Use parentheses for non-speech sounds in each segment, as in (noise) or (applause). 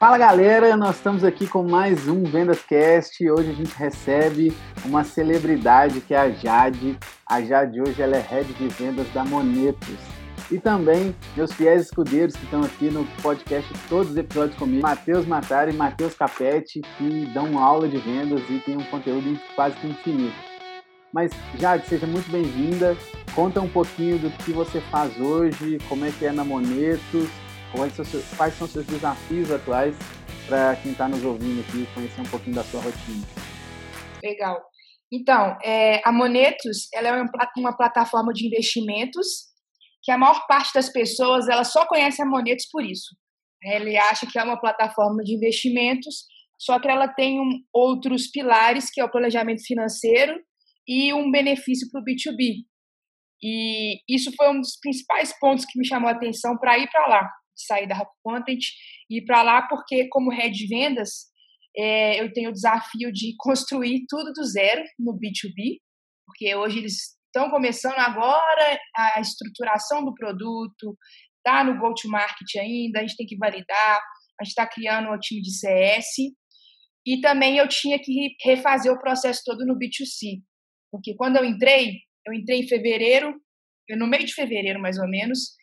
Fala galera, nós estamos aqui com mais um Vendas Cast. Hoje a gente recebe uma celebridade que é a Jade. A Jade hoje ela é head de vendas da Monetos. E também meus fiéis escudeiros que estão aqui no podcast todos os episódios comigo, Matheus Matari e Matheus Capete, que dão aula de vendas e tem um conteúdo quase que infinito. Mas Jade, seja muito bem-vinda. Conta um pouquinho do que você faz hoje, como é que é na Monetos Quais são, quais são os seus desafios atuais para quem está nos ouvindo aqui conhecer um pouquinho da sua rotina? Legal. Então, é, a Monetos ela é uma, uma, plataforma de investimentos que a maior parte das pessoas ela só conhece a Monetos por isso. Ele acha que é uma plataforma de investimentos, só que ela tem um, outros pilares, que é o planejamento financeiro e um benefício para o B2B. E isso foi um dos principais pontos que me chamou a atenção para ir para lá sair da Rap Content e ir para lá, porque como head de vendas, é, eu tenho o desafio de (laughs) construir tudo do zero no B2B, porque hoje eles estão começando agora a estruturação do produto, tá no go-to-market ainda, a gente tem que validar, a gente está criando um time de CS, e também eu tinha que refazer o processo todo no B2C, porque quando eu entrei, eu entrei em fevereiro, no meio de fevereiro mais ou menos,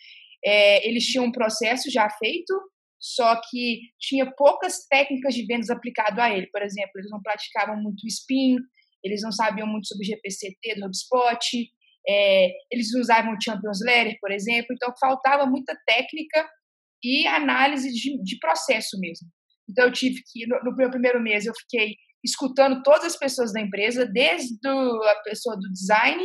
é, eles tinham um processo já feito, só que tinha poucas técnicas de vendas aplicado a ele. Por exemplo, eles não praticavam muito spin, eles não sabiam muito sobre GPCT do HubSpot, é, eles usavam o Champions Letter, por exemplo, então faltava muita técnica e análise de, de processo mesmo. Então eu tive que, no, no, meu primeiro mês, eu fiquei escutando todas as pessoas da empresa, desde a pessoa do design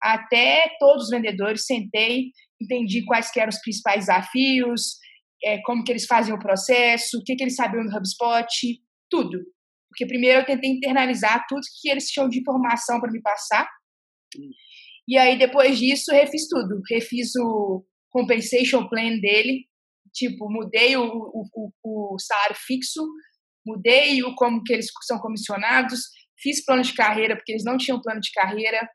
até todos os vendedores, sentei, entendi quais eram os principais desafios, é, como que eles faziam o processo, o que, que eles sabiam do HubSpot, tudo. Porque primeiro eu tentei internalizar tudo que eles tinham de informação para me passar. E aí, depois disso, refiz tudo. Refiz o compensation plan dele, tipo, mudei o, o, o, salário fixo, mudei o como que eles são comissionados, fiz plano de carreira, porque eles não tinham plano de carreira,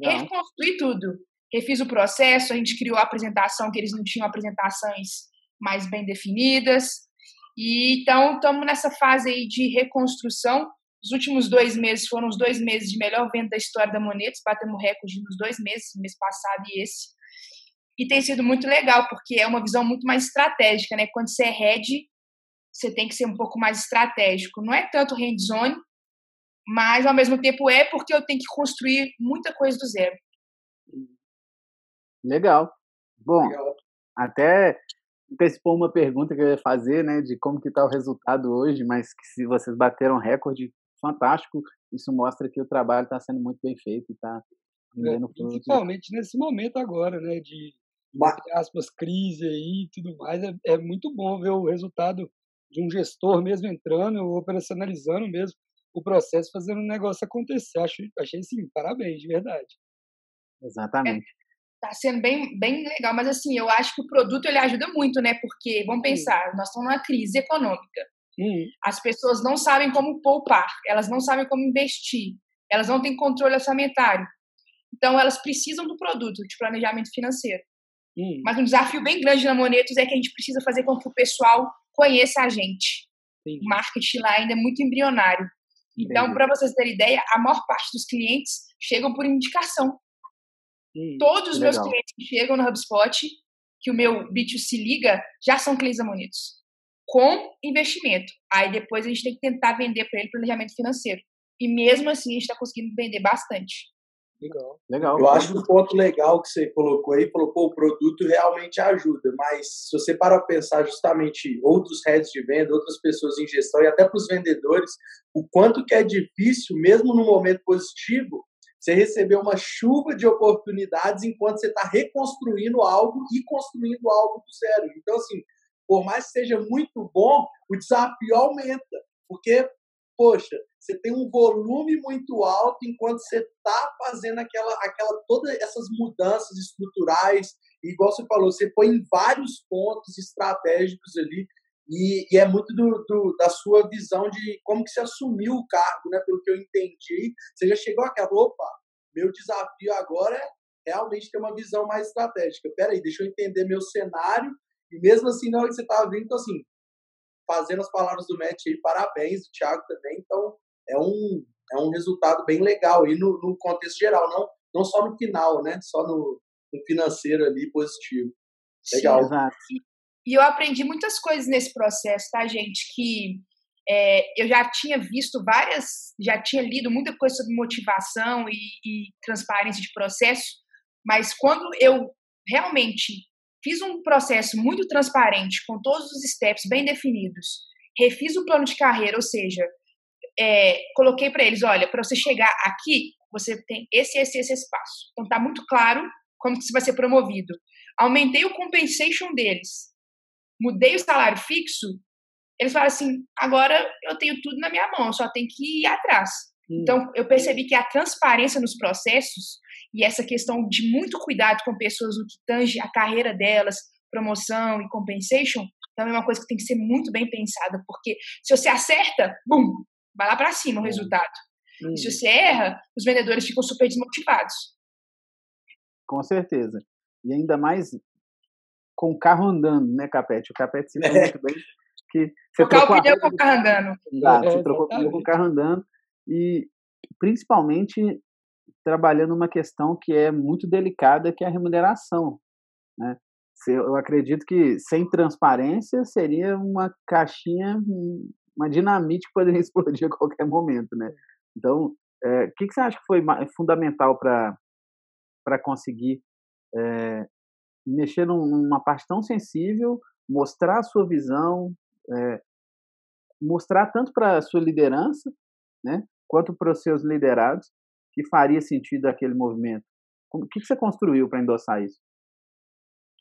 Legal. reconstruí tudo refiz o processo, a gente criou a apresentação, que eles não tinham apresentações mais bem definidas. E então estamos nessa fase aí de reconstrução. Os últimos dois meses foram os dois meses de melhor venda da história da Monetos, batemos recorde nos dois meses, mês passado e esse. E tem sido muito legal, porque é uma visão muito mais estratégica, né? Quando você é head, você tem que ser um pouco mais estratégico. Não é tanto hands-on, mas ao mesmo tempo é porque eu tenho que construir muita coisa do zero. Legal. Bom, Legal. até antecipou uma pergunta que eu ia fazer, né, de como que está o resultado hoje, mas que se vocês bateram recorde, fantástico, isso mostra que o trabalho está sendo muito bem feito e está rendendo é, Principalmente nesse momento agora, né, de aspas, crise aí e tudo mais, é, é muito bom ver o resultado de um gestor mesmo entrando, operacionalizando mesmo o processo, fazendo o negócio acontecer. Acho, achei sim, parabéns, de verdade. Exatamente. Tá sendo bem, bem legal, mas assim, eu acho que o produto ele ajuda muito, né? Porque, vamos pensar, nós estamos numa crise econômica. Uhum. As pessoas não sabem como poupar, elas não sabem como investir, elas não têm controle orçamentário. Então, elas precisam do produto de planejamento financeiro. Uhum. Mas um desafio bem grande na Monetos é que a gente precisa fazer com que o pessoal conheça a gente. Sim. O marketing lá ainda é muito embrionário. Então, para vocês terem ideia, a maior parte dos clientes chegam por indicação. Todos os meus clientes que chegam no HubSpot, que o meu B2C liga, já são clientes amonitos. Com investimento. Aí depois a gente tem que tentar vender para ele planejamento financeiro. E mesmo assim a gente está conseguindo vender bastante. Legal. legal. Eu acho que o ponto legal que você colocou aí, colocou o produto realmente ajuda, mas se você parar para pensar justamente outros heads de venda, outras pessoas em gestão e até para os vendedores, o quanto que é difícil, mesmo no momento positivo, você recebeu uma chuva de oportunidades enquanto você está reconstruindo algo e construindo algo do zero. Então, assim, por mais que seja muito bom, o desafio aumenta, porque, poxa, você tem um volume muito alto enquanto você está fazendo aquela, aquela, todas essas mudanças estruturais, e igual você falou, você põe em vários pontos estratégicos ali, e, e é muito do, do, da sua visão de como que você assumiu o cargo, né? Pelo que eu entendi, você já chegou àquela, opa, meu desafio agora é realmente ter uma visão mais estratégica. Peraí, deixa eu entender meu cenário, e mesmo assim, na hora que você estava vindo, então assim, fazendo as palavras do Matt aí, parabéns, o Thiago também. Então, é um, é um resultado bem legal aí no, no contexto geral, não, não só no final, né? Só no, no financeiro ali positivo. Legal. Sim, exato. E eu aprendi muitas coisas nesse processo, tá, gente? Que é, eu já tinha visto várias, já tinha lido muita coisa sobre motivação e, e transparência de processo, mas quando eu realmente fiz um processo muito transparente, com todos os steps bem definidos, refiz o plano de carreira, ou seja, é, coloquei para eles, olha, para você chegar aqui, você tem esse, esse, esse espaço. Então tá muito claro como que você vai ser promovido. Aumentei o compensation deles, mudei o salário fixo, eles falaram assim, agora eu tenho tudo na minha mão, só tem que ir atrás. Hum. Então, eu percebi que a transparência nos processos e essa questão de muito cuidado com pessoas no que tange a carreira delas, promoção e compensation, também é uma coisa que tem que ser muito bem pensada, porque se você acerta, bum, vai lá para cima o resultado. Hum. E se você erra, os vendedores ficam super desmotivados. Com certeza. E ainda mais com o carro andando, né, Capete? O Capete se é. muito bem que você Trocar o pneu com o carro andando. Exato, você trocou o pneu com o carro andando e principalmente trabalhando uma questão que é muito delicada, que é a remuneração, né? Eu acredito que sem transparência seria uma caixinha, uma dinamite que poderia (laughs) explodir a qualquer momento, né? Então, é, o que, que você acha que foi fundamental para conseguir é, mexer numa parte tão sensível, mostrar a sua visão, é, mostrar tanto para a sua liderança, né, quanto para os seus liderados, que faria sentido aquele movimento. O que, você construiu para endossar isso?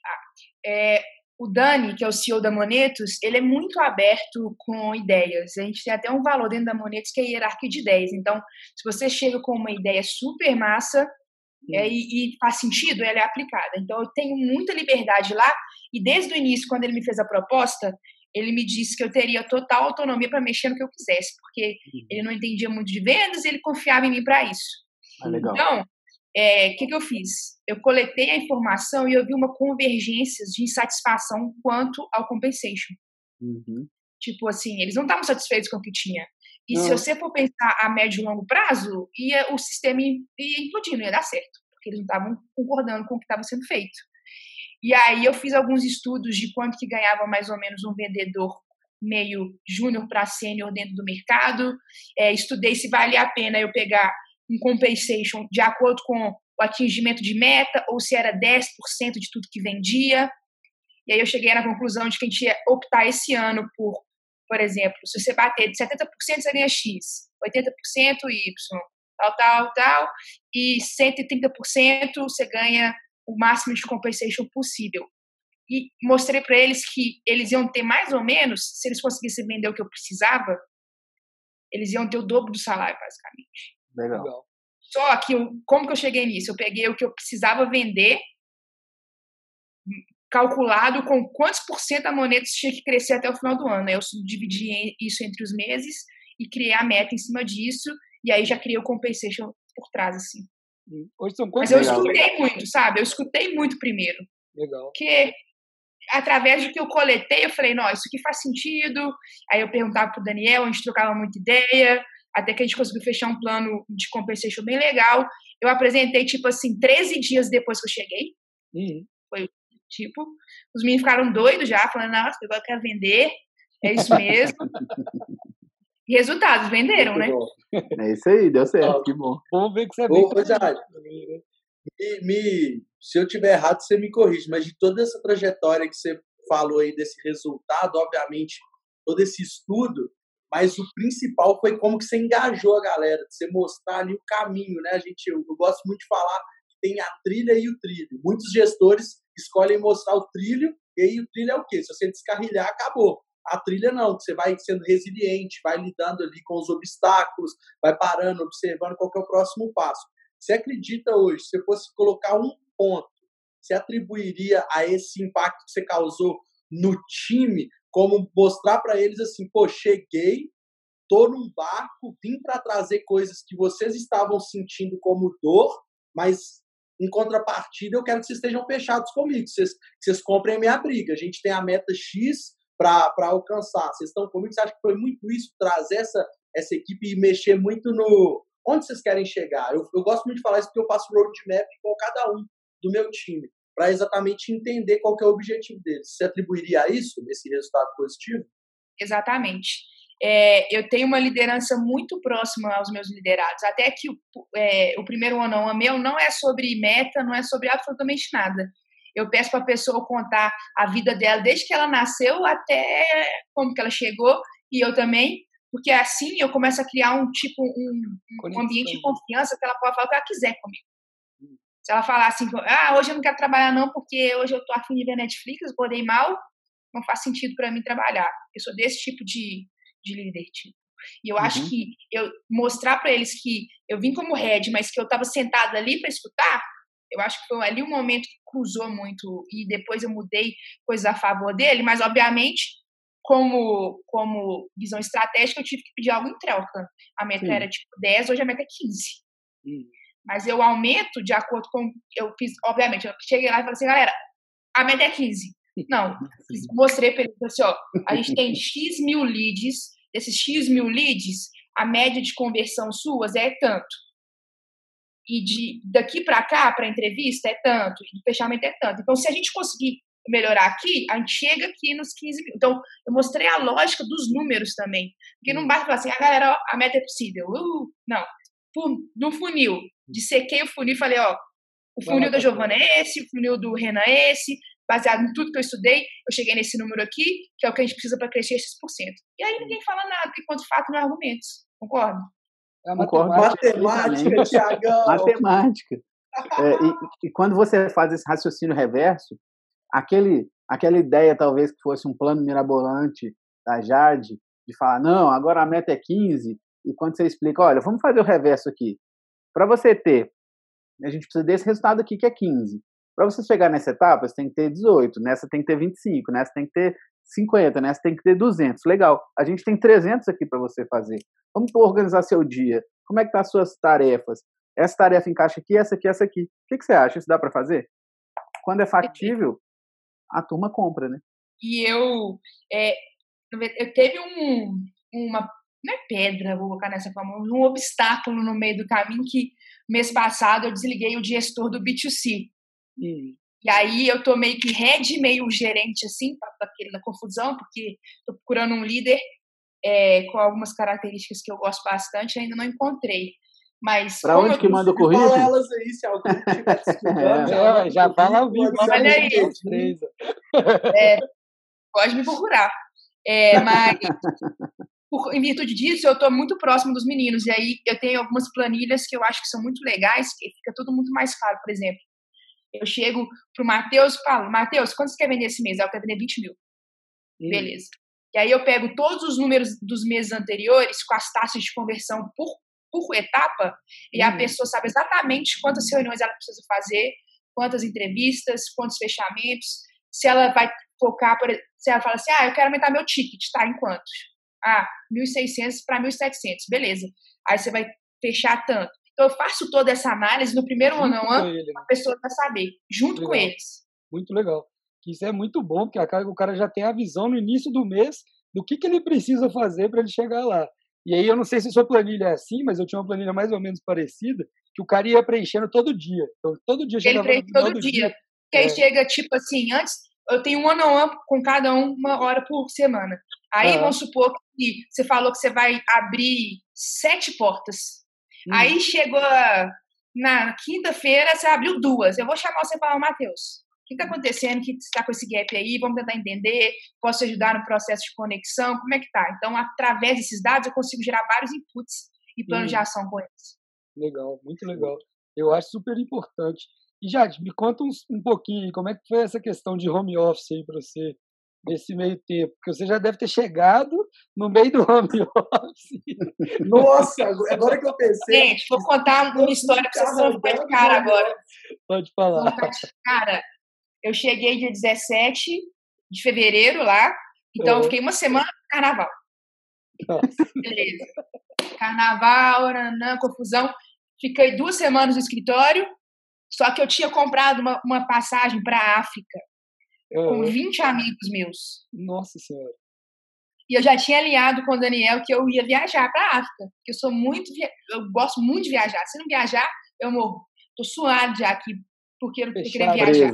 Ah, é, o Dani, que é o CEO da Monetos, ele é muito aberto com ideias. A gente tem até um valor dentro da Monetos que é hierarquia de ideias. Então, se você chega com uma ideia super massa é, e, e, faz sentido, ela é aplicada. Então, eu tenho muita liberdade lá. E desde o início, quando ele me fez a proposta, ele me disse que eu teria total autonomia para mexer no que eu quisesse, porque uhum. ele não entendia muito de vendas e ele confiava em mim para isso. Ah. Então, o é, que, que eu fiz? Eu coletei a informação e eu vi uma convergência de insatisfação quanto ao compensation. Uhum. Tipo assim, eles não estavam satisfeitos com o que tinha. E se você for pensar a médio e longo prazo, ia, o sistema ia, ia implodir, não ia dar certo, porque eles não estavam concordando com o que estava sendo feito. E aí eu fiz alguns estudos de quanto que ganhava mais ou menos um vendedor meio júnior para sênior dentro do mercado. É, estudei se valia a pena eu pegar um compensation de acordo com o atingimento de meta ou se era 10% de tudo que vendia. E aí eu cheguei na conclusão de que a gente ia optar esse ano por, por exemplo, se você bater de 70% você ganha X, 80% Y, tal, tal, tal, e 130% você ganha o máximo de compensation possível. E mostrei para eles que eles iam ter mais ou menos, se eles conseguissem vender o que eu precisava, eles iam ter o dobro do salário, basicamente. Legal. Só que, eu, como que eu cheguei nisso? Eu peguei o que eu precisava vender, calculado com quantos por cento a moneta tinha que crescer até o final do ano. Eu dividi isso entre os meses e criei a meta em cima disso, e aí já criei o compensation por trás, assim. Hoje são Mas eu escutei muito, sabe? Eu escutei muito primeiro. Legal. Porque através do que eu coletei, eu falei, não, isso aqui faz sentido. Aí eu perguntava pro Daniel, a gente trocava muita ideia, até que a gente conseguiu fechar um plano de compensation bem legal. Eu apresentei, tipo assim, 13 dias depois que eu cheguei. Uhum. Tipo, os meninos ficaram doidos já, falando, nossa, agora eu quero vender. É isso mesmo. (laughs) resultados, venderam, né? É isso aí, deu certo, que bom. Vamos ver que você é bem. Ô, me, me, se eu tiver errado, você me corrige, mas de toda essa trajetória que você falou aí desse resultado, obviamente, todo esse estudo, mas o principal foi como que você engajou a galera, de você mostrar ali o caminho, né? A gente, eu, eu gosto muito de falar que tem a trilha e o trilho. Muitos gestores escolhem mostrar o trilho, e aí o trilho é o quê? Se você descarrilhar, acabou. A trilha não, você vai sendo resiliente, vai lidando ali com os obstáculos, vai parando, observando qual é o próximo passo. Você acredita hoje, se fosse colocar um ponto, você atribuiria a esse impacto que você causou no time, como mostrar para eles assim, pô, cheguei, tô num barco, vim para trazer coisas que vocês estavam sentindo como dor, mas em contrapartida eu quero que vocês estejam fechados comigo, que vocês, que vocês comprem a minha briga. A gente tem a meta X, para alcançar. Vocês estão comigo? Você acha que foi muito isso, trazer essa, essa equipe e mexer muito no. Onde vocês querem chegar? Eu, eu gosto muito de falar isso porque eu faço roadmap com cada um do meu time, para exatamente entender qual é o objetivo deles. Você atribuiria a isso, esse resultado positivo? Exatamente. É, eu tenho uma liderança muito próxima aos meus liderados. Até que o, é, o primeiro ano on meu não é sobre meta, não é sobre absolutamente nada. Eu peço para a pessoa contar a vida dela desde que ela nasceu até como que ela chegou e eu também, porque assim eu começo a criar um tipo um, um ambiente de confiança que ela pode falar o que ela quiser comigo. Se ela falar assim, ah, hoje eu não quero trabalhar não porque hoje eu tô afim de ver Netflix, acordei mal, não faz sentido para mim trabalhar. Eu sou desse tipo de, de líder, tipo. E eu uhum. acho que eu mostrar para eles que eu vim como head, mas que eu estava sentada ali para escutar, eu acho que foi ali um momento que cruzou muito e depois eu mudei coisas a favor dele, mas obviamente como como visão estratégica eu tive que pedir algo em troca. A meta Sim. era tipo 10, hoje a meta é 15. Sim. Mas eu aumento de acordo com eu fiz, obviamente, eu cheguei lá e falei assim, galera, a meta é 15. Não, (laughs) mostrei para ele assim, ó, a gente tem X mil leads, desses X mil leads, a média de conversão suas é tanto e de daqui para cá, para entrevista, é tanto, e do fechamento é tanto. Então, se a gente conseguir melhorar aqui, a gente chega aqui nos 15 mil. Então, eu mostrei a lógica dos números também. Porque não basta falar assim, a ah, galera, ó, a meta é possível. Uh, não. No funil, dissequei o funil e falei, ó, o funil da Giovana é esse, o funil do Renan é esse, baseado em tudo que eu estudei, eu cheguei nesse número aqui, que é o que a gente precisa para crescer esses por cento. E aí ninguém fala nada, porque quanto fato não é argumentos. Concordo? É matemática, matemática Tiagão. Matemática. É, e, e, quando você faz esse raciocínio reverso, aquele, aquela ideia talvez que fosse um plano mirabolante da Jade, de falar, não, agora a meta é 15, e quando você explica, olha, vamos fazer o reverso aqui. Para você ter, a gente precisa desse resultado aqui que é 15. Para você chegar nessa etapa, você tem que ter 18, nessa tem que ter 25, nessa tem que ter 50, nessa tem que ter 200. Legal, a gente tem 300 aqui para você fazer. Vamos organizar seu dia. Como é que tá as suas tarefas? Essa tarefa encaixa aqui, essa aqui, essa aqui. O que, que você acha? Isso dá para fazer? Quando é factível, a turma compra, né? E eu, é, eu teve um, uma, não é pedra, vou colocar nessa forma, um obstáculo no meio do caminho que mês passado eu desliguei o gestor do B2C. Hum. E aí eu tô meio que head, meio gerente, assim, daquela confusão, porque tô procurando um líder é, com algumas características que eu gosto bastante, ainda não encontrei. Mas para onde que manda o currículo? Fala elas aí, se alguém (laughs) é, já fala ao vivo. Olha aí. É, (laughs) pode me procurar. É, mas por, em virtude disso, eu estou muito próximo dos meninos. E aí eu tenho algumas planilhas que eu acho que são muito legais, que fica tudo muito mais claro. Por exemplo, eu chego pro Matheus e falo, Matheus, quanto você quer vender esse mês? Eu quero vender 20 mil. Hum. Beleza. E aí eu pego todos os números dos meses anteriores com as taxas de conversão por, por etapa e hum. a pessoa sabe exatamente quantas reuniões ela precisa fazer, quantas entrevistas, quantos fechamentos, se ela vai focar, por, se ela fala assim, ah, eu quero aumentar meu ticket, tá, em quantos? Ah, 1.600 para 1.700, beleza. Aí você vai fechar tanto. Então, eu faço toda essa análise no primeiro ano, a pessoa vai saber, junto legal. com eles. Muito legal. Isso é muito bom, porque o cara já tem a visão no início do mês do que, que ele precisa fazer para ele chegar lá. E aí, eu não sei se sua planilha é assim, mas eu tinha uma planilha mais ou menos parecida, que o cara ia preenchendo todo dia. Então, todo dia chegava Ele preenche todo, dia. dia. Que aí é. chega, tipo assim, antes, eu tenho um ano on com cada um uma hora por semana. Aí, vamos supor que você falou que você vai abrir sete portas. Hum. Aí chegou na quinta-feira, você abriu duas. Eu vou chamar você e falar, Matheus, o que está acontecendo? O que está com esse gap aí? Vamos tentar entender. Posso ajudar no processo de conexão? Como é que tá? Então, através desses dados, eu consigo gerar vários inputs e planos hum. de ação com eles. Legal, muito legal. Eu acho super importante. E, Jade, me conta um, um pouquinho, como é que foi essa questão de home office aí para você? Nesse meio tempo? Porque você já deve ter chegado no meio do home (laughs) office. Nossa, agora que eu pensei. Gente, vou contar uma história para vocês vão ficar de cara agora. Pode falar. Cara, eu cheguei dia 17 de fevereiro lá, então eu fiquei uma semana no carnaval. Nossa. Beleza. Carnaval, nanã, confusão. Fiquei duas semanas no escritório, só que eu tinha comprado uma, uma passagem para a África com 20 amigos meus. Nossa Senhora. E eu já tinha alinhado com o Daniel que eu ia viajar para a África, que eu sou muito, eu gosto muito de viajar. Se não viajar, eu morro. Tô suado já aqui porque eu não queria viajar.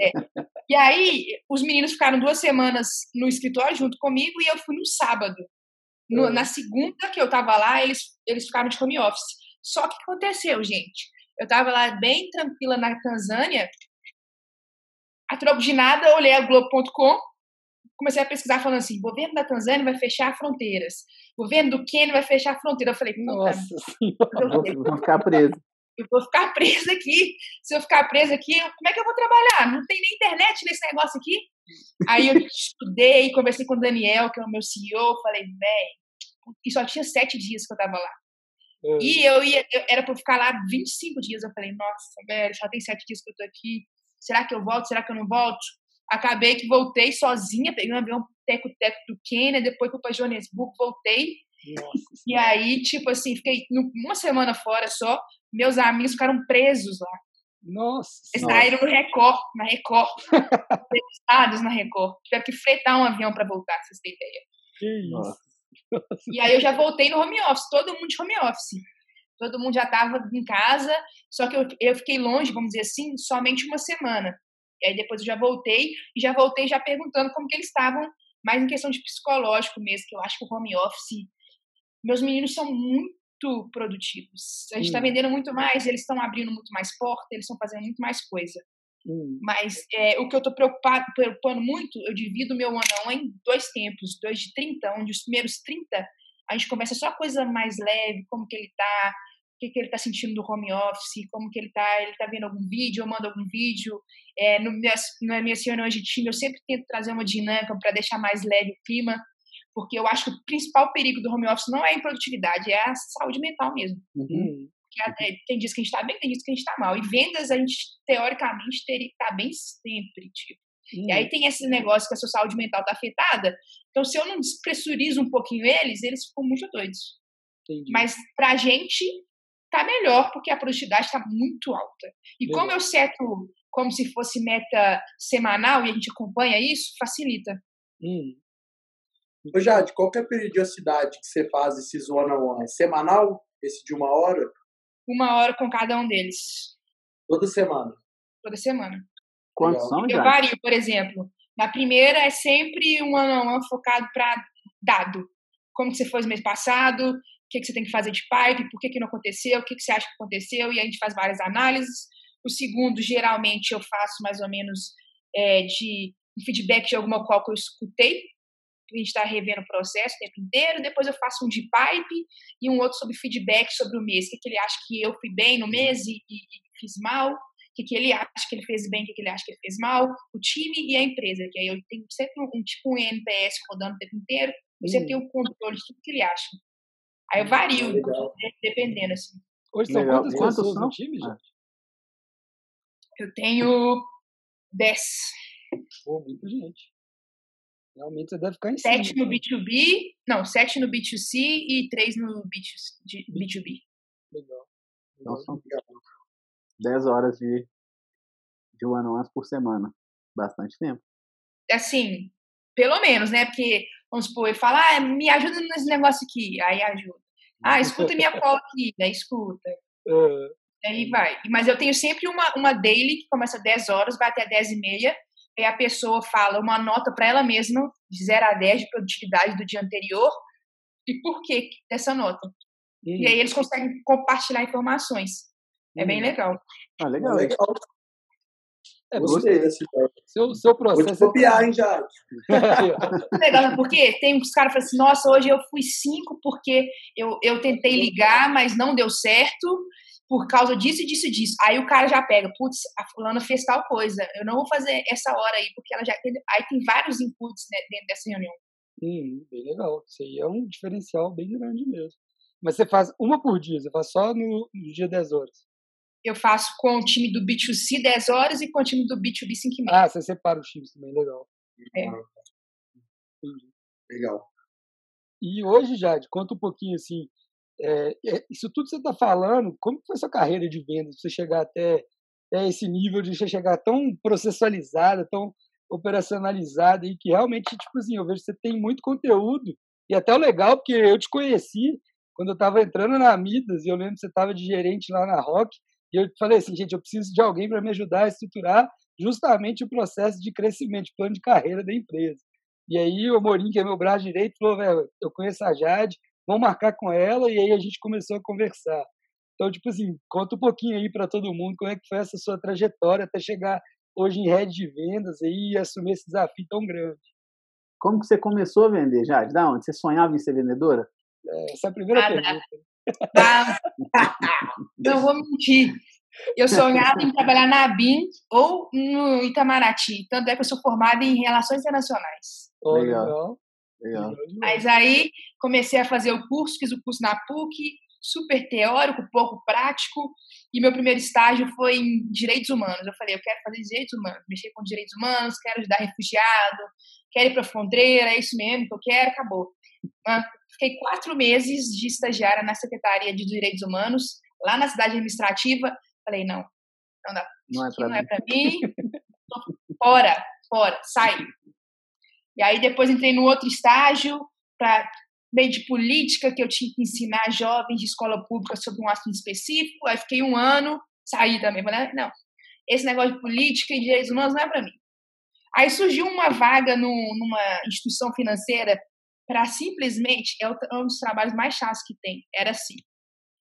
É. E aí, os meninos ficaram duas semanas no escritório junto comigo e eu fui no sábado. No, é. Na segunda que eu tava lá, eles, eles ficaram de home office. Só que o que aconteceu, gente? Eu tava lá bem tranquila na Tanzânia, a troco de nada, olhei a Globo.com, comecei a pesquisar falando assim, governo da Tanzânia vai fechar fronteiras, governo do Quênia vai fechar fronteira. Eu falei, nossa, eu vou ficar presa. Eu vou ficar presa aqui. Se eu ficar presa aqui, como é que eu vou trabalhar? Não tem nem internet nesse negócio aqui. Aí eu estudei, conversei com o Daniel, que é o meu CEO, falei, velho, e só tinha sete dias que eu tava lá. É. E eu ia, eu, era para ficar lá 25 dias. Eu falei, nossa, velho, só tem sete dias que eu tô aqui. Será que eu volto? Será que eu não volto? Acabei que voltei sozinha, peguei um avião teco-teco do Quênia, depois fui para Joanesburgo, voltei. Nossa, e aí, tipo assim, fiquei uma semana fora só. Meus amigos ficaram presos lá. Nossa. Eles saíram no Record, na Record. (laughs) Fechados na Record. Tiveram que fretar um avião para voltar, vocês terem ideia. Que isso. E aí eu já voltei no home office, todo mundo de home office. Todo mundo já estava em casa, só que eu, eu fiquei longe, vamos dizer assim, somente uma semana. E aí depois eu já voltei, e já voltei já perguntando como que eles estavam, mais em questão de psicológico mesmo, que eu acho que o home office, meus meninos são muito produtivos. A gente está vendendo muito mais, eles estão abrindo muito mais porta, eles estão fazendo muito mais coisa. Hum. Mas é, o que eu estou preocupado, preocupando muito, eu divido meu ano em dois tempos, dois de 30, onde os primeiros 30 a gente começa só coisa mais leve, como que ele está, que, que ele está sentindo do home office, como que ele está, ele está vendo algum vídeo, eu mando algum vídeo. É, no minhas, na minha reuniões de time, eu sempre tento trazer uma dinâmica para deixar mais leve o clima, porque eu acho que o principal perigo do home office não é a improdutividade, é a saúde mental mesmo. Uhum. É, tem dias que a gente está bem, tem dias que a gente está mal. E vendas, a gente, teoricamente, teria que estar tá bem sempre, tipo. Uhum. E aí tem esse negócio que a sua saúde mental está afetada. Então, se eu não despressurizo um pouquinho eles, eles ficam muito doidos. Entendi. Mas para a gente, tá melhor, porque a produtividade está muito alta. E Legal. como eu seto como se fosse meta semanal e a gente acompanha isso, facilita. Hum. Ô Jade, qual que é a periodicidade que você faz esses one-on-one? É semanal? Esse de uma hora? uma hora com cada um deles. Toda semana? Toda semana. Quantos são, Eu vario, por exemplo. Na primeira é sempre um ano a um focado para dado. Como que você foi no mês passado, o que, que você tem que fazer de pipe, por que, que não aconteceu, o que, que você acha que aconteceu, e a gente faz várias análises. O segundo, geralmente, eu faço mais ou menos é, de feedback de alguma qual que eu escutei, a gente está revendo o processo o tempo inteiro, depois eu faço um de pipe e um outro sobre feedback sobre o mês, o que, que ele acha que eu fui bem no mês e, e, e fiz mal, o que, que ele acha que ele fez bem, o que, que ele acha que ele fez mal, o time e a empresa, que aí eu tenho sempre um, um tipo um NPS rodando o tempo inteiro, eu sempre tenho o controle de tudo que ele acha. Aí eu vario, dependendo, assim. Hoje são Legal. quantas pessoas no time, gente? Eu tenho 10. Pô, muita gente. Realmente você deve ficar em Sete no B2B, não, sete no B2C e três no B2B. Legal. Então são 10 horas de, de one-on-ones por semana. Bastante tempo. Assim, pelo menos, né? Porque, vamos supor, ele fala, ah, me ajuda nesse negócio aqui. Aí ajuda. Ah, escuta minha cola aqui. Aí escuta. (laughs) Uhum. Aí vai. Mas eu tenho sempre uma, uma daily que começa às 10 horas, vai até 10 e meia e a pessoa fala uma nota para ela mesma, de 0 a 10 de produtividade do dia anterior, e por que dessa nota. Hum. E aí eles conseguem compartilhar informações. É bem legal. Ah, legal. legal. É, Gostei desse seu, seu processo. Vou te copiar, hein, já. legal, (laughs) porque tem uns caras que falam assim, nossa, hoje eu fui cinco porque eu, eu tentei ligar, mas não deu certo por causa disso, disso, disso. Aí o cara já pega, putz, a fulana fez tal coisa, eu não vou fazer essa hora aí, porque ela já tem. Aí tem vários inputs né, dentro dessa reunião. Hum, bem legal. Isso aí é um diferencial bem grande mesmo. Mas você faz uma por dia, você faz só no, no dia 10 horas. Eu faço com o time do B2C 10 horas e com o time do B2B 5 e meia. Ah, você separa os times também, legal. É. Entendi. Legal. E hoje, Jade, conta um pouquinho assim, é, isso tudo que você está falando, como foi sua carreira de venda, você chegar até, até esse nível de você chegar tão processualizada, tão operacionalizada e que realmente, tipo assim, eu vejo que você tem muito conteúdo e até o legal, porque eu te conheci quando eu estava entrando na Midas e eu lembro que você estava de gerente lá na Rock e eu falei assim, gente, eu preciso de alguém para me ajudar a estruturar justamente o processo de crescimento, plano de carreira da empresa. E aí o Morim, que é meu braço direito, falou, velho, eu conheço a Jade, vamos marcar com ela, e aí a gente começou a conversar. Então, tipo assim, conta um pouquinho aí para todo mundo como é que foi essa sua trajetória até chegar hoje em rede de vendas e assumir esse desafio tão grande. Como que você começou a vender, Jade? Da onde? Você sonhava em ser vendedora? É, essa é a primeira ah, pergunta. Tá. (laughs) Não vou mentir. Eu sonhava em trabalhar na BIM ou no Itamaraty. Tanto é que eu sou formada em Relações Internacionais. legal. legal. Mas aí comecei a fazer o curso, fiz o curso na PUC, super teórico, pouco prático. E meu primeiro estágio foi em direitos humanos. Eu falei, eu quero fazer direitos humanos, mexer com direitos humanos, quero ajudar refugiado, quero ir para a fronteira, é isso mesmo que eu quero, acabou. Fiquei quatro meses de estagiária na Secretaria de Direitos Humanos, lá na cidade administrativa. Falei, não, não dá. Não é para mim. É mim. fora, fora, sai. E aí depois entrei no outro estágio para meio de política que eu tinha que ensinar jovens de escola pública sobre um assunto específico. Aí fiquei um ano, saí também. Falei, não, esse negócio de política e direitos humanos não é para mim. Aí surgiu uma vaga no, numa instituição financeira para simplesmente é, é um dos trabalhos mais chatos que tem. Era assim.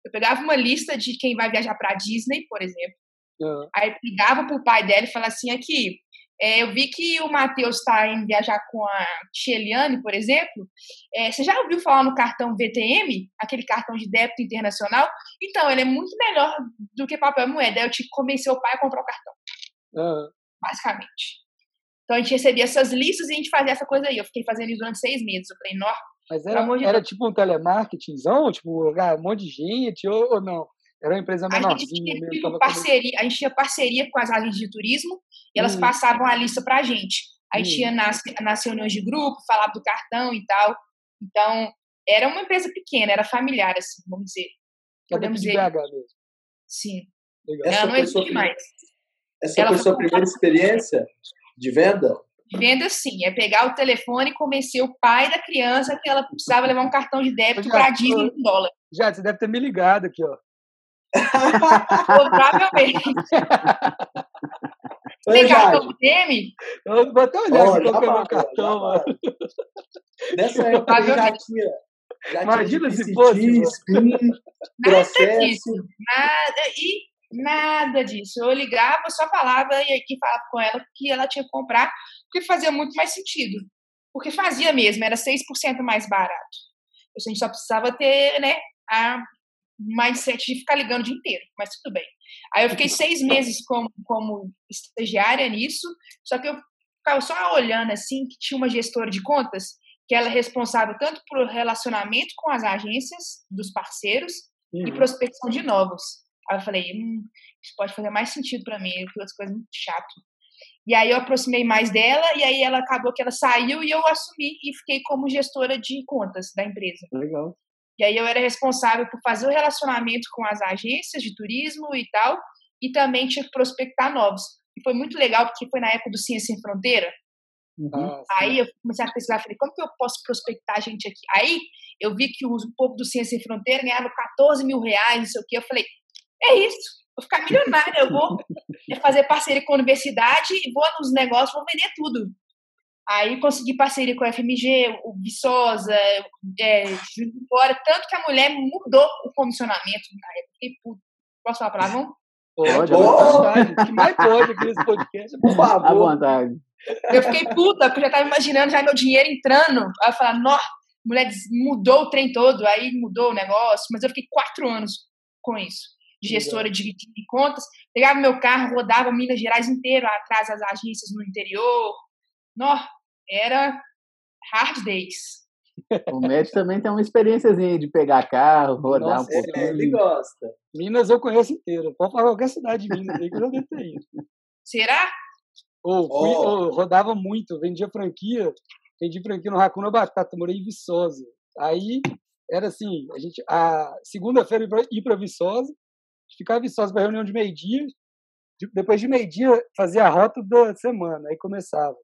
Eu pegava uma lista de quem vai viajar para Disney, por exemplo. Uhum. Aí ligava pro pai dela e falava assim: aqui, é, eu vi que o Matheus está indo viajar com a Sheliane, por exemplo. É, você já ouviu falar no cartão VTM, aquele cartão de débito internacional? Então, ele é muito melhor do que papel moeda. Aí eu tive que convencer o pai a comprar o cartão. Uhum. Basicamente. Então a gente recebia essas listas e a gente fazia essa coisa aí. Eu fiquei fazendo isso durante seis meses. Eu falei, nossa. Mas era, era tipo um telemarketingzão? Tipo, um monte de gente ou, ou não? Era uma empresa menorzinha a mesmo. Parceria, a gente tinha parceria com as agências de turismo e elas hum. passavam a lista pra gente. Aí hum. tinha nas, nas reuniões de grupo, falava do cartão e tal. Então, era uma empresa pequena, era familiar, assim, vamos dizer. É Podemos dizer. BH mesmo. Sim. Legal. Ela não existe mais. Essa foi a sua primeira experiência de venda? De venda, sim. É pegar o telefone e convencer o pai da criança que ela precisava levar um cartão de débito para a Disney em dólar. Já, você deve ter me ligado aqui, ó. Provavelmente. (laughs) Tem cartão do DM? Eu vou até olhar oh, qual o meu cartão, mano. Nessa (laughs) época eu já tinha. Já Imagina se fosse. Spin, processo. Nada. E Nada disso. Eu ligava, só falava e aqui falava com ela que ela tinha que comprar, porque fazia muito mais sentido. Porque fazia mesmo, era 6% mais barato. A gente só precisava ter, né, a mindset de ficar ligando o dia inteiro, mas tudo bem. Aí eu fiquei seis meses como, como estagiária nisso, só que eu ficava só olhando assim, que tinha uma gestora de contas, que ela é responsável tanto por relacionamento com as agências dos parceiros uhum. e prospecção de novos. Aí eu falei, hum, isso pode fazer mais sentido para mim, que outras coisas muito chato. E aí eu aproximei mais dela e aí ela acabou que ela saiu e eu assumi e fiquei como gestora de contas da empresa. Legal. E aí eu era responsável por fazer o relacionamento com as agências de turismo e tal, e também tinha que prospectar novos. E foi muito legal porque foi na época do Ciência Sem Fronteira. Uhum. Aí eu comecei a pesquisar, falei, como que eu posso prospectar gente aqui? Aí eu vi que o povo do Ciência Sem Fronteira ganhava 14 mil reais, não sei o quê. Eu falei, é isso. Vou ficar milionária, eu vou fazer parceria com a universidade, vou nos negócios, vou vender tudo. Aí consegui parceria com a FMG, o Viçosa, é, fora, tanto que a mulher mudou o comissionamento na época. Posso falar a palavra? Pode, O que mais pode aqui nesse podcast, por favor. À vontade. Eu fiquei puta, porque eu já estava imaginando já meu dinheiro entrando. Aí eu falei, nossa, mulher mudou o trem todo, aí mudou o negócio, mas eu fiquei quatro anos com isso de gestora de, de, contas, pegava meu carro, rodava Minas Gerais inteiro, atrás das agências no interior. Nó, era hard days. O médico também tem uma experiênciazinha de pegar carro, rodar Nossa, um pouquinho. Ele gosta. Minas eu conheço inteiro. Pode falar qualquer cidade de Minas aí que eu já devo ter ido. Será? Oh, fui, oh. Oh, rodava muito, vendia franquia, vendi franquia no Racuna Batata, morei em Viçosa. Aí era assim, a gente a segunda-feira ir para Viçosa, ficava viçosa para reunião de meio-dia. Depois de meio-dia, fazia a rota da semana, aí começava.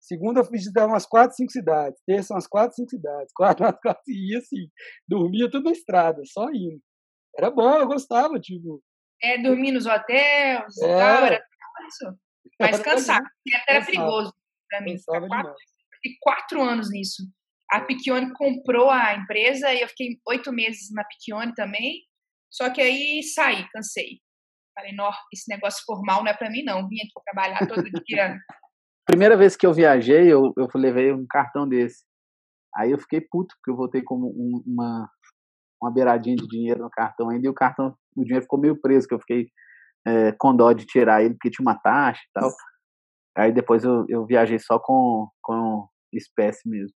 Segunda eu visitava umas quatro, cinco cidades. Terça umas quatro, cinco cidades. (laughs) Quarta umas quatro, e assim, dormia tudo na estrada, só indo. Era bom, eu gostava, tipo. É, dormir nos hotéis é. tal, era isso. Mas cansado, era perigoso para mim. Fiquei quatro, quatro anos nisso. A é. Piccione comprou a empresa e eu fiquei oito meses na Piccione também. Só que aí saí, cansei. Falei, não, esse negócio formal não é para mim não. Vim aqui trabalhar todo dia. (laughs) Primeira vez que eu viajei, eu, eu levei um cartão desse. Aí eu fiquei puto, porque eu voltei com um, uma, uma beiradinha de dinheiro no cartão ainda, e o cartão, o dinheiro ficou meio preso, que eu fiquei é, com dó de tirar ele, porque tinha uma taxa e tal. Aí depois eu, eu viajei só com, com espécie mesmo.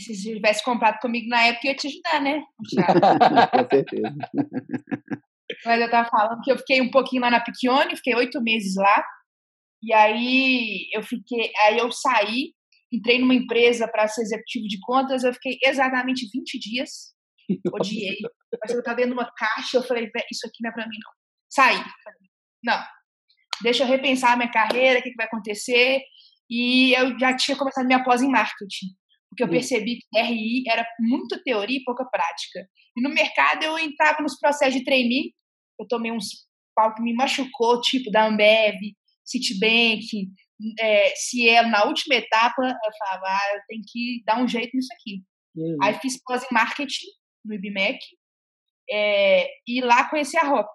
Se você tivesse comprado comigo na época, eu ia te ajudar, né? (laughs) com certeza. (laughs) Mas eu tava falando que eu fiquei um pouquinho lá na Piccione, fiquei oito meses lá. E aí eu fiquei, aí eu saí, entrei numa empresa para ser executivo de contas, eu fiquei exatamente 20 dias. (laughs) Odiei. Mas eu tava vendo uma caixa, eu falei, isso aqui não é para mim não. Saí. Não. Deixa eu repensar a minha carreira, o que, que vai acontecer. E eu já tinha começado minha pós em marketing porque eu percebi que RI era muito teoria e pouca prática. E no mercado eu entrava nos processos de trainee, eu tomei uns pau que me machucou, tipo da Ambev, Citibank, é, Cielo, na última etapa, eu falava, ah, eu tenho que dar um jeito nisso aqui. Uhum. Aí fiz pós em marketing no IBMEC, é, e lá conheci a Rock.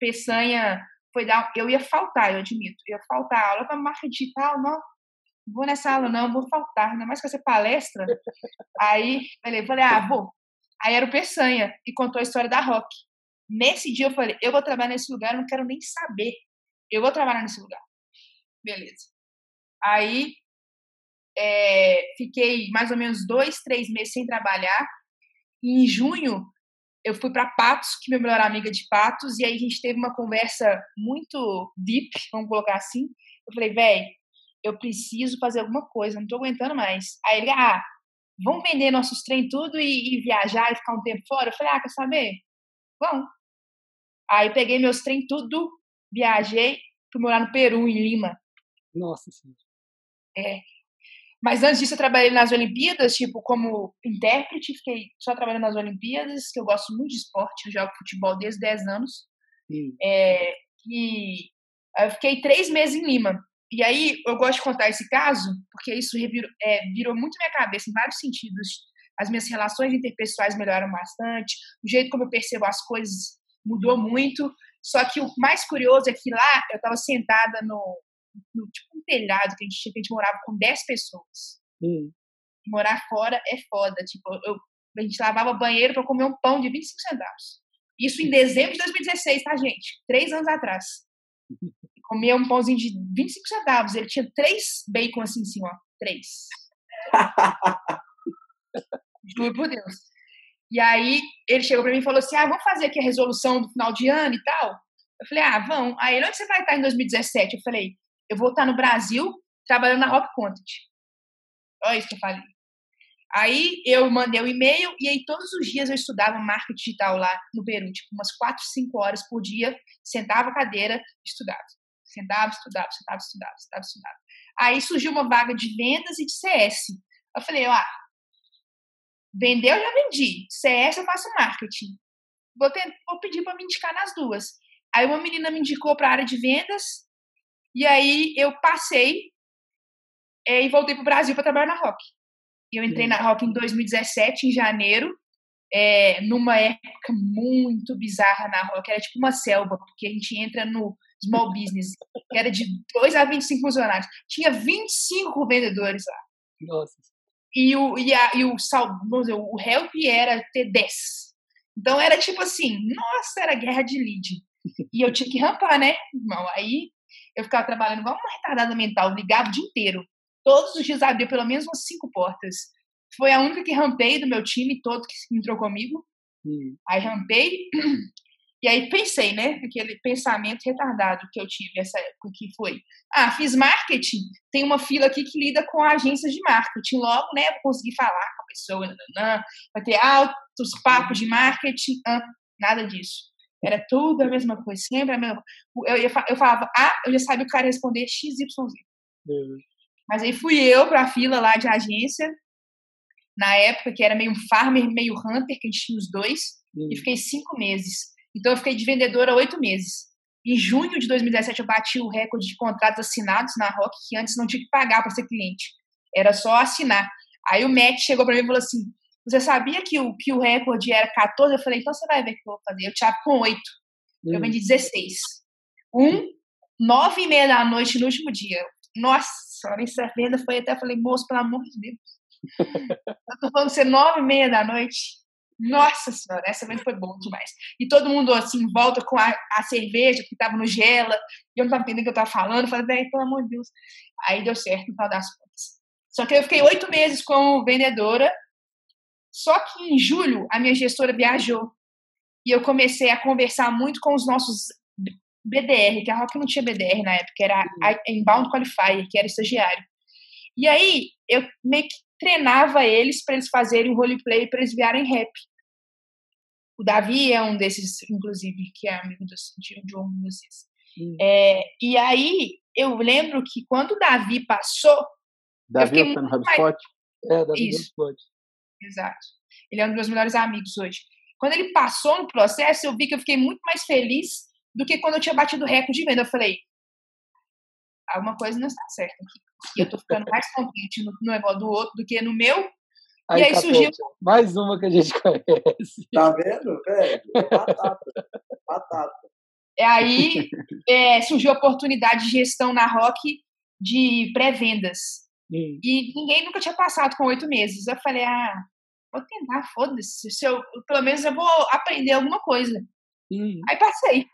Peçanha foi dar, eu ia faltar, eu admito, eu ia faltar aula para marketing digital, não, vou nessa aula não, vou faltar, ainda mais que essa palestra. Aí, falei, falei, ah, vou. Aí era o Peçanha, e contou a história da Rock. Nesse dia eu falei, eu vou trabalhar nesse lugar, eu não quero nem saber. Eu vou trabalhar nesse lugar. Beleza. Aí, é, fiquei mais ou menos dois, três meses sem trabalhar. E em junho, eu fui para Patos, que meu melhor amiga de Patos, e aí a gente teve uma conversa muito deep, vamos colocar assim. Eu falei, velho, eu preciso fazer alguma coisa, não tô aguentando mais. Aí ele, ah, vamos vender nossos trem tudo e, e, viajar e ficar um tempo fora? Eu falei, ah, quer saber? Vamos. Aí peguei meus trem tudo, viajei, fui morar no Peru, em Lima. Nossa Senhora. É. Mas antes disso eu trabalhei nas Olimpíadas, tipo, como intérprete, fiquei só trabalhando nas Olimpíadas, que eu gosto muito de esporte, eu jogo futebol desde 10 anos. É, e eu fiquei três meses em Lima. E aí, eu gosto de contar esse caso, porque isso revirou, é, virou muito minha cabeça em vários sentidos. As minhas relações interpessoais melhoraram bastante, o jeito como eu percebo as coisas mudou muito. Só que o mais curioso é que lá eu estava sentada no, no, tipo um telhado que a gente, que a gente morava com 10 pessoas. Hum. Morar fora é foda. Tipo, eu, a gente lavava banheiro para comer um pão de 25 centavos. Isso em dezembro de 2016, tá, gente? Três anos atrás. (laughs) comia um pãozinho de 25 centavos. Ele tinha três bacon assim em cima, ó. Três. (laughs) Juro por Deus. E aí ele chegou para mim e falou assim: ah, vamos fazer aqui a resolução do final de ano e tal. Eu falei, ah, vamos. Aí ele, onde você vai estar em 2017? Eu falei, eu vou estar no Brasil trabalhando na Rock Content. Olha isso que eu falei. Aí eu mandei o um e-mail e aí todos os dias eu estudava marketing digital lá no Peru, tipo umas 4, 5 horas por dia, sentava a cadeira, estudava. Sentava, estudava, sentava, estudava, sentava, estudava. Aí surgiu uma vaga de vendas e de CS. Eu falei, ah, vender eu já vendi, CS eu faço marketing. Vou, ter, vou pedir para me indicar nas duas. Aí uma menina me indicou para a área de vendas e aí eu passei é, e voltei para o Brasil para trabalhar na Rock. Eu entrei na Rock em 2017, em janeiro, é, numa época muito bizarra na Rock. Era tipo uma selva, porque a gente entra no small business, que era de 2 a 25 funcionários. Tinha 25 vendedores lá. Nossa. E o, e a, e o, dizer, o help era ter 10. Então era tipo assim, nossa, era guerra de lead. E eu tinha que rampar, né, irmão? Aí eu ficava trabalhando igual uma retardada mental, ligava o dia inteiro. Todos os dias abria pelo menos umas cinco portas. Foi a única que rampei do meu time todo que entrou comigo. Hum. Aí rampei, e aí pensei, né, aquele pensamento retardado que eu tive essa época, que foi, ah, fiz marketing, tem uma fila aqui que lida com agências de marketing, logo, né, vou conseguir falar com a pessoa, nananã, vai ter altos papos de marketing, ah, nada disso. Era tudo a mesma coisa, sempre a mesma Eu, eu, eu falava, ah, eu já sabia o cara responder X, Y, Z. Uhum. Mas aí fui eu para a fila lá de agência, na época que era meio farmer, meio hunter, que a gente tinha os dois, hum. e fiquei cinco meses. Então eu fiquei de vendedora oito meses. Em junho de 2017 eu bati o recorde de contratos assinados na Rock, que antes não tinha que pagar para ser cliente. Era só assinar. Aí o Matt chegou para mim e falou assim: Você sabia que o, que o recorde era 14? Eu falei: Então você vai ver o que eu vou fazer. Eu tinha com 8. Hum. Eu vendi 16. Um, nove e meia da noite no último dia. Nossa, essa venda foi até. falei: Moço, pelo amor de Deus. (laughs) eu tô falando ser nove e meia da noite. Nossa senhora, essa venda foi bom demais. E todo mundo assim, volta com a, a cerveja que tava no gela, e eu não tava entendendo o que eu tava falando. Eu falei, velho, pelo amor de Deus. Aí deu certo no final das contas. Só que eu fiquei oito meses como vendedora. Só que em julho a minha gestora viajou. E eu comecei a conversar muito com os nossos BDR, que a Rock não tinha BDR na época, era a Inbound Qualifier, que era estagiário. E aí eu meio que treinava eles para eles fazerem o roleplay, para eles virarem rap. O Davi é um desses, inclusive, que é amigo do, de John Moses. Hum. É, e aí, eu lembro que quando o Davi passou. Davi está no HubSpot? Mais... É, Davi Isso. HubSpot. Exato. Ele é um dos meus melhores amigos hoje. Quando ele passou no processo, eu vi que eu fiquei muito mais feliz do que quando eu tinha batido o recorde de venda. Eu falei, alguma coisa não está certa aqui. E eu tô ficando mais contente no, no negócio do outro do que no meu, Aí, e aí surgiu. Mais uma que a gente (laughs) conhece. Tá vendo, velho? Batata. Batata. É aí é, surgiu a oportunidade de gestão na Rock de pré-vendas. Hum. E ninguém nunca tinha passado com oito meses. Eu falei, ah, vou tentar, foda-se. Se eu, pelo menos eu vou aprender alguma coisa. Hum. Aí passei.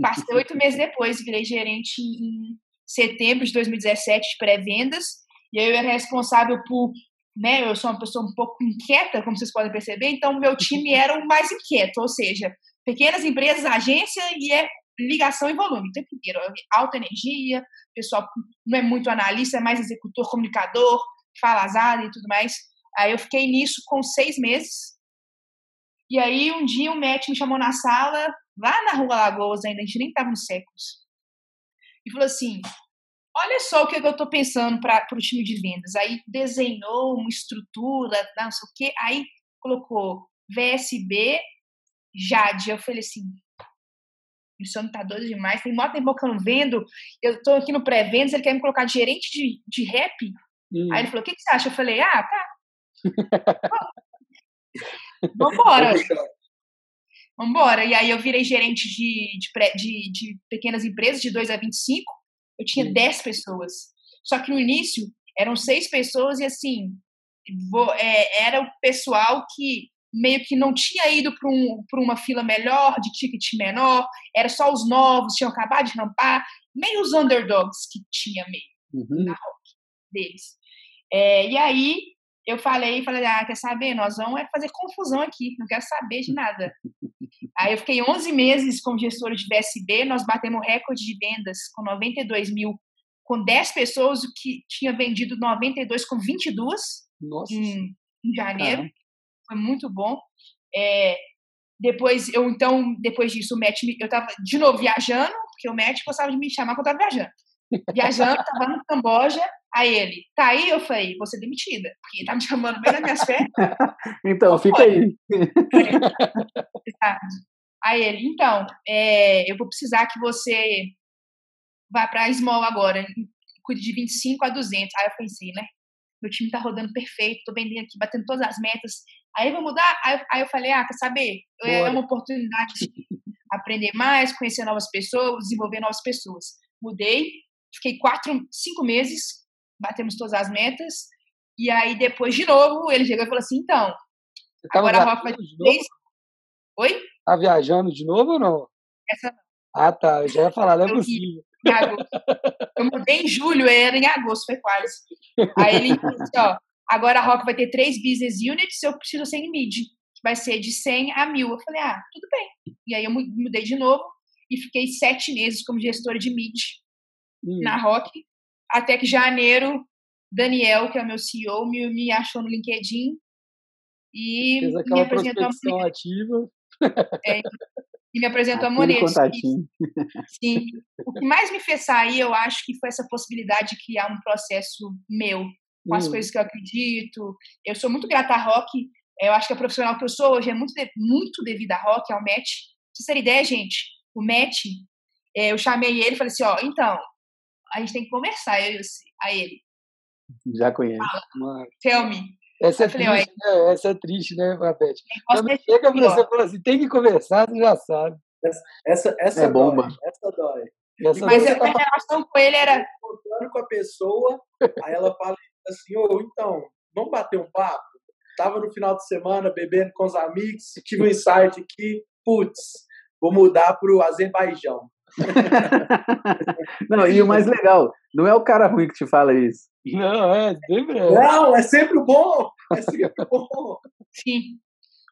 Passei oito meses depois, virei gerente em setembro de 2017 de pré-vendas. E aí eu era responsável por né, eu sou uma pessoa um pouco inquieta, como vocês podem perceber, então meu time (laughs) era o mais inquieto, ou seja, pequenas empresas, agência e é ligação e volume o tempo inteiro, alta energia, pessoal não é muito analista, é mais executor, comunicador, fala azar e tudo mais. Aí eu fiquei nisso com seis meses. E aí um dia o Matt me chamou na sala, lá na Rua Lagoas ainda, a gente nem estava nos séculos, e falou assim, olha só o que eu estou pensando para o time de vendas. Aí desenhou uma estrutura, não sei o quê, aí colocou VSB, Jade. Eu falei assim, o senhor tá doido demais, tem mó tempo que eu não vendo, eu estou aqui no pré-vendas, ele quer me colocar de gerente de, de rap. Hum. Aí ele falou, o que, que você acha? Eu falei, ah, tá. (laughs) Vambora. Vambora. E aí eu virei gerente de, de, de, de pequenas empresas, de 2 a 25, eu tinha 10 pessoas. Só que no início eram seis pessoas e assim, é, era o pessoal que meio que não tinha ido para um, uma fila melhor, de ticket menor, era só os novos, tinham acabado de rampar, meio os underdogs que tinha meio uhum. na rock deles. É, e aí eu falei, falei, ah, quer saber, nós vamos é fazer confusão aqui, não quero saber de nada. Aí eu fiquei 11 meses como gestora de VSB, nós batemos recorde de vendas com 92 mil, com 10 pessoas, o que tinha vendido 92 com 22 Nossa. Em, em janeiro. Caramba. Foi muito bom. É, depois, eu então, depois disso, o Matt, eu tava de novo viajando, porque o Matt gostava de me chamar quando eu tava viajando. Viajando, tava no Camboja, Aí ele, tá aí? Eu falei, vou ser demitida, porque tá me chamando bem nas minhas férias. (laughs) então, fica aí. (laughs) aí ele, então, é, eu vou precisar que você vá pra Small agora, cuide de 25 a 200. Aí eu pensei, né? Meu time tá rodando perfeito, tô vendendo aqui, batendo todas as metas. Aí vou mudar? Aí, aí eu falei, ah, quer saber? É uma oportunidade de aprender mais, conhecer novas pessoas, desenvolver novas pessoas. Mudei, fiquei quatro, cinco meses batemos todas as metas. E aí, depois, de novo, ele chegou e falou assim: então, agora a Rock vai ter três. Oi? Tá viajando de novo ou não? Essa não. Ah, tá. Eu já ia falar, não é possível. Eu mudei em julho, era em agosto, foi quase. Aí ele disse: ó, agora a Rock vai ter três business units, eu preciso ser em mid. Que vai ser de 100 a 1000. Eu falei: ah, tudo bem. E aí eu mudei de novo e fiquei sete meses como gestora de mid hum. na Rock até que janeiro, Daniel, que é o meu CEO, me, me achou no LinkedIn e Fez aquela me apresentou prospecção ativa. É, e me apresentou a (laughs) Monetos. Sim. O que mais me fez sair, eu acho que foi essa possibilidade de criar um processo meu, com as hum. coisas que eu acredito. Eu sou muito grata a Rock. Eu acho que a profissional que eu sou hoje é muito, muito devido a Rock, ao Matt. Pra vocês terem ideia, gente, o Matt, é, eu chamei ele e falei assim, ó, então, a gente tem que conversar, eu, a ele. Já conhece. Fala, tell me. Essa é, falei, triste, né? Essa é triste, né? Quando chega pra você e fala assim, tem que conversar, você já sabe. Essa, essa, essa é bomba. Dói, essa dói. Essa Mas a minha relação com ele era... Contando com a pessoa, aí ela fala assim, ô, oh, então, vamos bater um papo? Tava no final de semana bebendo com os amigos, tive um insight aqui, putz, vou mudar pro Azerbaijão. (laughs) não, e o mais legal, não é o cara ruim que te fala isso. Não, é sempre é. Não, é sempre bom. É sempre bom. Sim.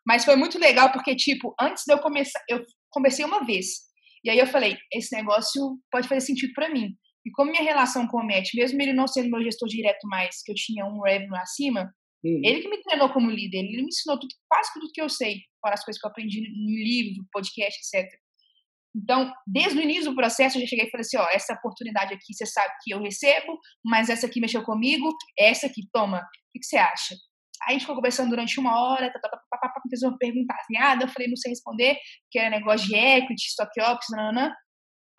Mas foi muito legal porque, tipo, antes de eu começar, eu conversei uma vez. E aí eu falei, esse negócio pode fazer sentido para mim. E como minha relação com o Matt, mesmo ele não sendo meu gestor direto mais, que eu tinha um revenue acima, ele que me treinou como líder, ele me ensinou tudo, quase tudo que eu sei, fora as coisas que eu aprendi no livro, podcast, etc. Então, desde o início do processo, eu já cheguei e falei assim: ó, essa oportunidade aqui você sabe que eu recebo, mas essa aqui mexeu comigo, essa aqui, toma, o que, que você acha? Aí a gente ficou conversando durante uma hora, tá, tá, tá, tá, tá, fez uma pergunta assim, eu falei, não sei responder, que era negócio de equity, stock options, nanana.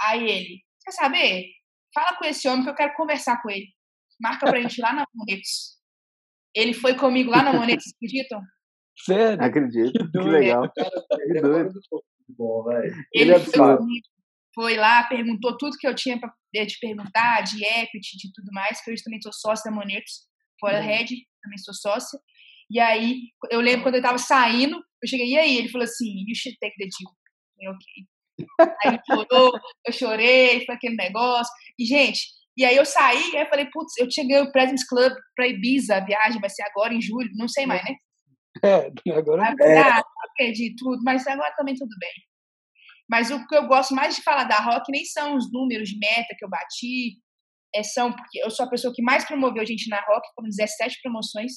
Aí ele, quer saber? Fala com esse homem que eu quero conversar com ele. Marca pra gente lá na Monetos. Ele foi comigo lá na Monetos, (laughs) acreditam? Sério? Acredito. Que, que legal. Que doido bom, velho. Ele, Ele foi, foi, lá, perguntou tudo que eu tinha para eh, te perguntar, de equity, de tudo mais, que eu também sou sócia da Monetos, fora. Red, também sou sócia. E aí, eu lembro quando eu tava saindo, eu cheguei, e aí? Ele falou assim, you should take the deal. Eu, ok. Aí ele chorou, eu chorei, foi aquele negócio. E, gente, e aí eu saí, aí eu falei, putz, eu tinha ganho o Presents Club pra Ibiza, a viagem vai ser agora em julho, não sei mais, né? É, (laughs) agora é. Perdi tudo, mas agora também tudo bem. Mas o que eu gosto mais de falar da Rock nem são os números de meta que eu bati, é, são porque eu sou a pessoa que mais promoveu gente na Rock, foram 17 promoções,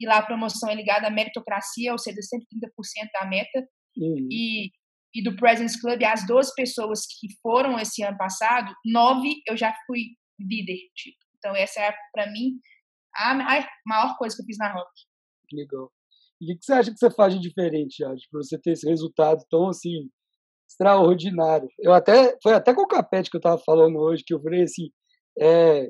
e lá a promoção é ligada à meritocracia, ou seja, 130% da meta. Uhum. E, e do Presence Club, as 12 pessoas que foram esse ano passado, nove eu já fui líder. Tipo. Então, essa é, para mim, a, a maior coisa que eu fiz na Rock. Legal. O que você acha que você faz de diferente, Jade, para você ter esse resultado tão assim extraordinário? Eu até foi até com o Capete que eu estava falando hoje que eu falei assim, é,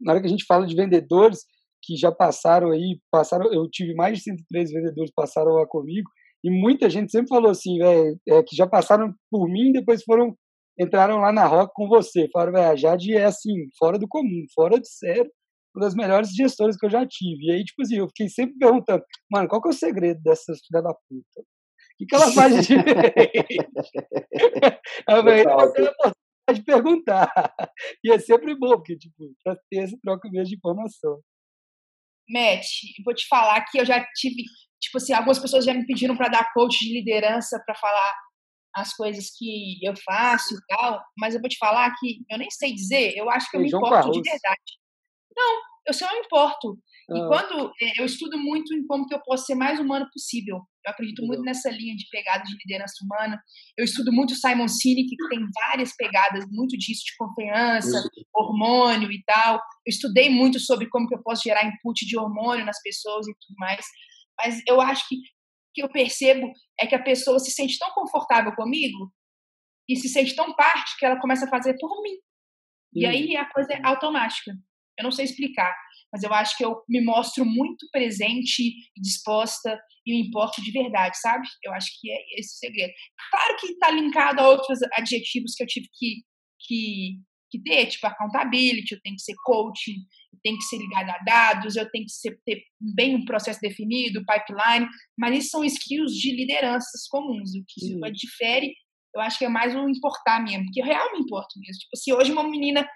na hora que a gente fala de vendedores que já passaram aí, passaram, eu tive mais de 103 vendedores passaram lá comigo e muita gente sempre falou assim, véio, é, que já passaram por mim e depois foram entraram lá na Rock com você, falaram, velho, a Jade é assim, fora do comum, fora de sério, uma das melhores gestoras que eu já tive. E aí, tipo assim, eu fiquei sempre perguntando, mano, qual que é o segredo dessas filha da puta? O que, que ela faz de (laughs) diferente? (laughs) eu falei, você pode perguntar. (laughs) E é sempre bom, porque, tipo, pra ter essa troca mesmo de informação. Matt, vou te falar que eu já tive, tipo assim, algumas pessoas já me pediram para dar coach de liderança, para falar as coisas que eu faço e tal, mas eu vou te falar que eu nem sei dizer, eu acho que eu me importo de verdade. Não, eu só me importo. Ah. E quando é, eu estudo muito em como que eu posso ser mais humano possível. Eu acredito muito nessa linha de pegada de liderança humana. Eu estudo muito Simon Sinek, que tem várias pegadas, muito disso de confiança, hormônio e tal. Eu estudei muito sobre como que eu posso gerar input de hormônio nas pessoas e tudo mais. Mas eu acho que o que eu percebo é que a pessoa se sente tão confortável comigo e se sente tão parte que ela começa a fazer por mim. E aí a coisa é automática. Eu não sei explicar, mas eu acho que eu me mostro muito presente e disposta e me importo de verdade, sabe? Eu acho que é esse o segredo. Claro que está linkado a outros adjetivos que eu tive que, que, que ter, tipo accountability, eu tenho que ser coaching, eu tenho que ser ligado a dados, eu tenho que ser, ter bem um processo definido, pipeline, mas isso são skills de lideranças comuns. O que isso difere, eu acho que é mais o importar mesmo, porque eu realmente me importo mesmo. Tipo, se hoje uma menina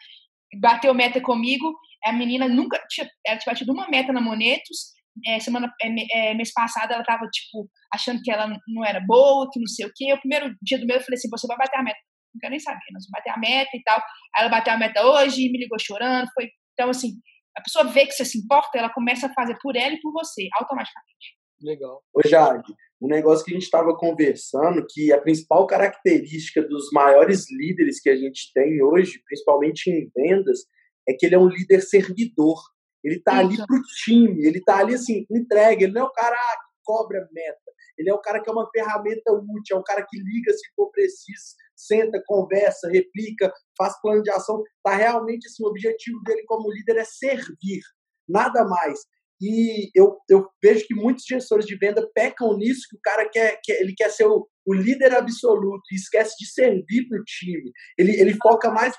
bateu meta comigo. A menina nunca tinha, ela tinha batido uma meta na Monetos. É, semana, é, é, mês passado ela tava, tipo, achando que ela não era boa, que não sei o quê. O primeiro dia do meu eu falei assim: você vai bater a meta. Quero nem saber, nós vamos bater a meta e tal. Aí ela bateu a meta hoje, me ligou chorando. Foi, então, assim, a pessoa vê que você se importa, ela começa a fazer por ela e por você, automaticamente. Legal. Ô, Jag, um negócio que a gente estava conversando, que a principal característica dos maiores líderes que a gente tem hoje, principalmente em vendas, é que ele é um líder servidor. Ele está ali para o time, ele está ali assim, entrega, ele não é o cara que cobra meta. Ele é o cara que é uma ferramenta útil, é o cara que liga se for preciso, senta, conversa, replica, faz plano de ação. Tá realmente assim, o objetivo dele como líder é servir, nada mais. E eu, eu vejo que muitos gestores de venda pecam nisso, que o cara quer, quer ele quer ser o, o líder absoluto e esquece de servir para o time. Ele, ele foca mais.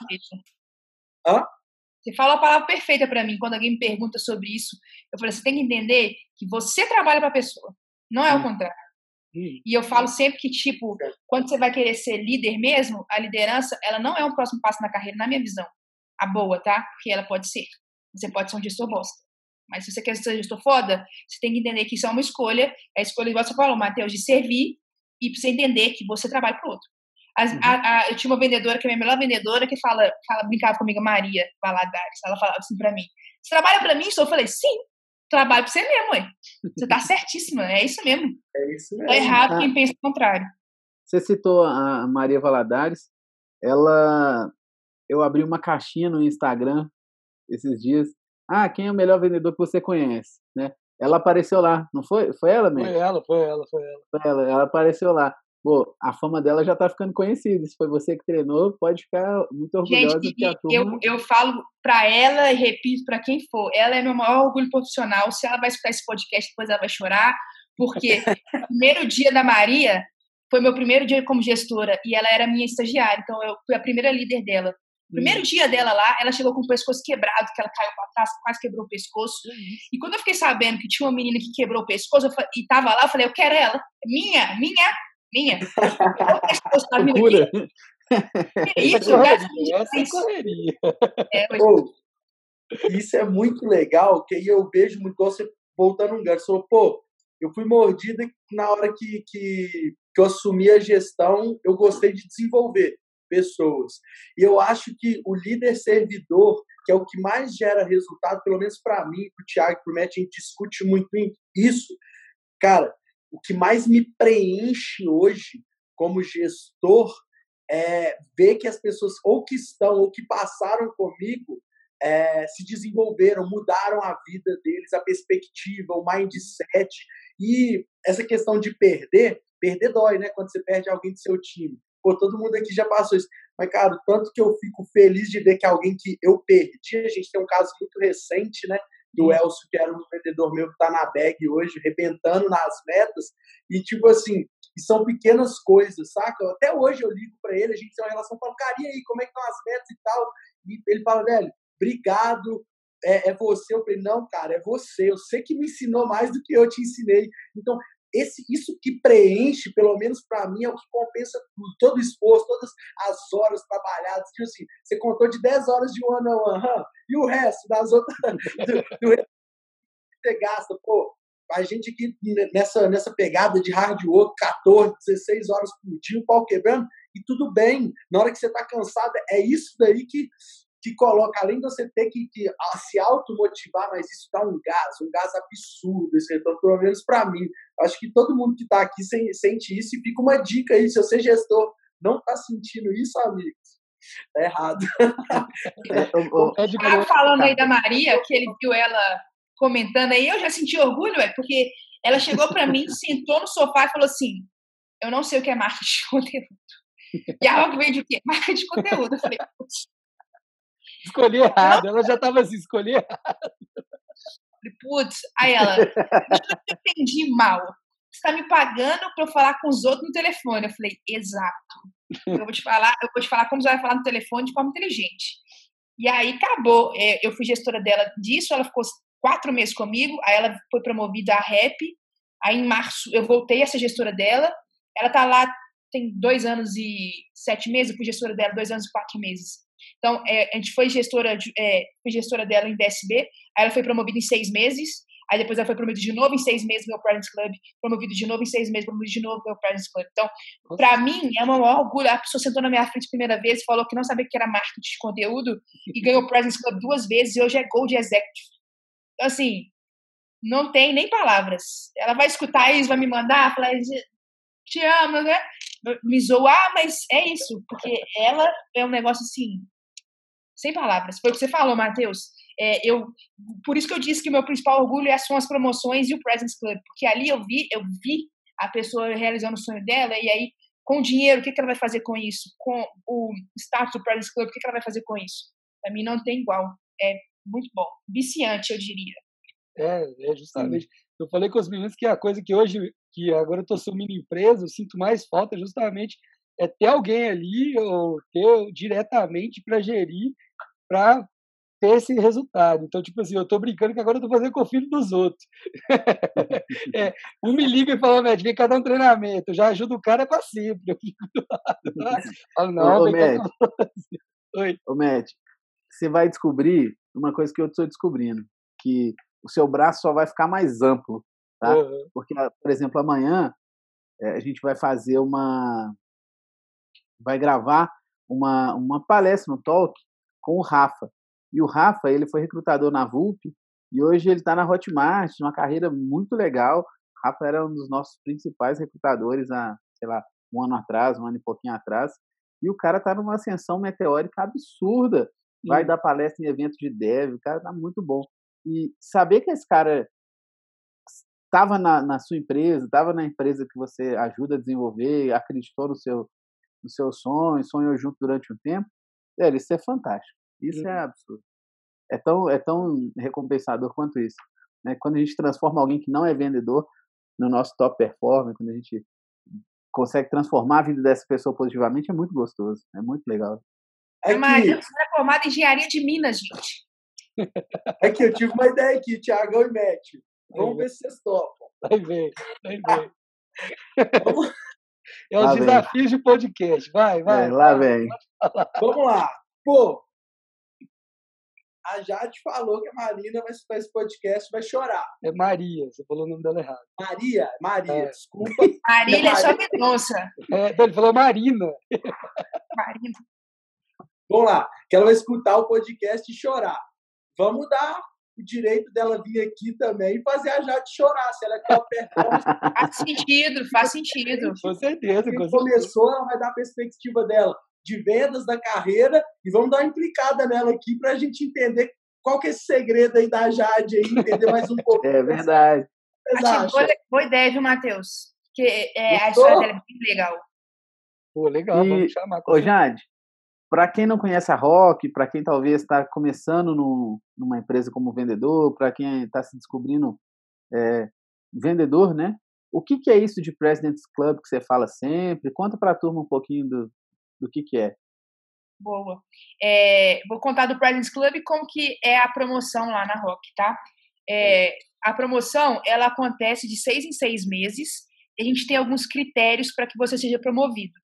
Hã? Você fala a palavra perfeita para mim quando alguém me pergunta sobre isso. Eu falei, você tem que entender que você trabalha para a pessoa, não é o hum. contrário. Hum. E eu falo sempre que, tipo, quando você vai querer ser líder mesmo, a liderança, ela não é um próximo passo na carreira, na minha visão. A boa, tá? Porque ela pode ser. Você pode ser um gestor bosta. Mas se você quer ser gestor foda, você tem que entender que isso é uma escolha. É a escolha, igual você falou, Matheus, de servir e você entender que você trabalha pro outro. As, uhum. a, a, eu tinha uma vendedora, que é a minha melhor vendedora, que fala, fala brincava comigo, Maria Valadares. Ela falava assim pra mim: Você trabalha pra mim? Eu falei: Sim, trabalho pra você mesmo, mãe. Você tá (laughs) certíssima, é isso mesmo. É isso mesmo. Tá errado ah, quem pensa o contrário. Você citou a Maria Valadares. Ela. Eu abri uma caixinha no Instagram esses dias. Ah, quem é o melhor vendedor que você conhece? Né? Ela apareceu lá, não foi? Foi ela mesmo? Foi ela, foi ela, foi ela. Foi ela, ela apareceu lá pô, a fama dela já tá ficando conhecida. Se foi você que treinou, pode ficar muito orgulhosa Gente, que a turma... eu, eu falo para ela e repito para quem for, ela é meu maior orgulho profissional. Se ela vai escutar esse podcast, depois ela vai chorar, porque (laughs) o primeiro dia da Maria foi meu primeiro dia como gestora e ela era minha estagiária, então eu fui a primeira líder dela. Primeiro dia dela lá, ela chegou com o pescoço quebrado, que ela caiu para trás, quase quebrou o pescoço. Uhum. E quando eu fiquei sabendo que tinha uma menina que quebrou o pescoço eu, e tava lá, eu falei, eu quero ela. Minha, minha, minha. Procura. Isso, essa correria. É, pô, isso é muito legal, que aí eu vejo muito você voltando um gancho. Falou, pô, eu fui mordida na hora que, que, que eu assumi a gestão, eu gostei de desenvolver pessoas. E eu acho que o líder servidor, que é o que mais gera resultado, pelo menos para mim, para o Thiago, para o Matt, a gente discute muito isso. Cara, o que mais me preenche hoje como gestor é ver que as pessoas ou que estão ou que passaram comigo é, se desenvolveram, mudaram a vida deles, a perspectiva, o mindset. E essa questão de perder, perder dói, né? Quando você perde alguém do seu time. Pô, todo mundo aqui já passou isso. Mas, cara, tanto que eu fico feliz de ver que alguém que eu perdi, a gente tem um caso muito recente, né? do Elcio, que era um vendedor meu que está na bag hoje, arrebentando nas metas. E, tipo assim, são pequenas coisas, saca? Até hoje eu ligo para ele, a gente tem uma relação, falo, cara, e aí, como é que estão as metas e tal? E ele fala, velho, obrigado, é, é, você. Eu falei, não, cara, é você. Eu sei que me ensinou mais do que eu te ensinei. Então, esse, isso que preenche, pelo menos para mim, é o que compensa tudo, todo o esforço, todas as horas trabalhadas. Tipo assim, você contou de 10 horas de one on one, e o resto das outras (laughs) do, do, você gasta, pô. A gente aqui nessa, nessa pegada de hard work, 14, 16 horas por dia, o pau quebrando, e tudo bem. Na hora que você está cansado, é isso daí que, que coloca, além de você ter que, que se automotivar, mas isso dá um gás, um gás absurdo, esse retorno, pelo menos para mim. Acho que todo mundo que está aqui sente isso e fica uma dica aí, se você gestor não está sentindo isso, amigos, (laughs) é errado. É, é falando aí da Maria, que ele viu ela comentando aí, eu já senti orgulho, é, porque ela chegou para mim, (laughs) sentou no sofá e falou assim, eu não sei o que é marketing de conteúdo. E a que veio de o quê? Marketing de conteúdo. Eu falei, Escolhi errado, ela já estava assim, escolhi errado. Putz, aí ela, eu entendi mal. Você está me pagando para eu falar com os outros no telefone. Eu falei, exato. Eu vou te falar, eu vou te falar como você vai falar no telefone de forma inteligente. E aí acabou. É, eu fui gestora dela disso, ela ficou quatro meses comigo, aí ela foi promovida a rep. Aí em março eu voltei a ser gestora dela. Ela tá lá tem dois anos e sete meses, eu fui gestora dela dois anos e quatro meses. Então, é, a gente foi gestora, é, foi gestora dela em DSB, aí ela foi promovida em seis meses, aí depois ela foi promovida de novo em seis meses no meu Presence Club, promovida de novo em seis meses, promovida de novo no meu Presence Club. Então, para mim, é um maior orgulho. A pessoa sentou na minha frente a primeira vez, falou que não sabia que era marketing de conteúdo e ganhou o Presence Club duas vezes e hoje é Gold Executive. Então, assim, não tem nem palavras. Ela vai escutar isso, vai me mandar, falar, te amo, né? Me zoar, mas é isso, porque ela é um negócio assim, sem palavras. Foi o que você falou, Matheus. É, eu, por isso que eu disse que o meu principal orgulho é são as promoções e o Presence Club, porque ali eu vi, eu vi a pessoa realizando o sonho dela, e aí, com o dinheiro, o que, que ela vai fazer com isso? Com o status do Presence Club, o que, que ela vai fazer com isso? Para mim não tem igual. É muito bom. Viciante, eu diria. É, é justamente. Eu falei com os meninos que a coisa que hoje, que agora eu estou assumindo empresa, eu sinto mais falta justamente é ter alguém ali, ou ter diretamente para gerir, para ter esse resultado. Então, tipo assim, eu estou brincando que agora eu tô fazendo com o filho dos outros. (laughs) é, um me liga e fala, Matt, vem cá dar um treinamento, eu já ajudo o cara para sempre. Eu fico do lado. Falo, não, ô, ô, (laughs) Oi. Ô, você vai descobrir uma coisa que eu estou descobrindo, que o seu braço só vai ficar mais amplo, tá? Uhum. Porque, por exemplo, amanhã é, a gente vai fazer uma, vai gravar uma, uma palestra no Talk com o Rafa. E o Rafa, ele foi recrutador na VUP e hoje ele está na Hotmart, uma carreira muito legal. O Rafa era um dos nossos principais recrutadores há, sei lá, um ano atrás, um ano e pouquinho atrás. E o cara está numa ascensão meteórica absurda. Vai dar palestra em eventos de dev, o cara está muito bom. E saber que esse cara estava na, na, sua empresa, estava na empresa que você ajuda a desenvolver, acreditou no seu, no seu sonho, sonhou junto durante um tempo, é, isso é fantástico. Isso é uhum. absurdo. É tão, é tão recompensador quanto isso. Né? Quando a gente transforma alguém que não é vendedor no nosso top performer, quando a gente consegue transformar a vida dessa pessoa positivamente, é muito gostoso, é muito legal. É Mas eu sou formada em engenharia de Minas, gente. É que eu tive uma ideia aqui, Tiagão e Métio. Vamos ver se vocês topam. (laughs) Vai ver, vai ver. (laughs) É o desafio de podcast. Vai, vai. É, lá vem. Vamos lá. Pô, a Jade falou que a Marina vai escutar esse podcast vai chorar. É Maria, você falou o nome dela errado. Maria, Maria, é. desculpa. (laughs) Marília é só Mendonça. É, ele falou Marina. Marina. Vamos lá, que ela vai escutar o podcast e chorar. Vamos dar o direito dela vir aqui também e fazer a Jade chorar, se ela quer uma performance. (laughs) Faz sentido, faz sentido. Com certeza. Quem começou, ela vai dar a perspectiva dela de vendas da carreira e vamos dar uma implicada nela aqui para a gente entender qual que é esse segredo aí da Jade aí, entender mais um (laughs) pouco. É verdade. Achei boa, boa ideia, viu, Matheus? Que é, a história dela é bem legal. Pô, legal, e, vamos chamar. Ô, Jade, para quem não conhece a Rock, para quem talvez está começando no, numa empresa como vendedor, para quem está se descobrindo é, vendedor, né? O que, que é isso de President's Club que você fala sempre? Conta para a turma um pouquinho do, do que, que é. Boa. É, vou contar do President's Club como que é a promoção lá na Rock, tá? É, a promoção, ela acontece de seis em seis meses. E a gente tem alguns critérios para que você seja promovido.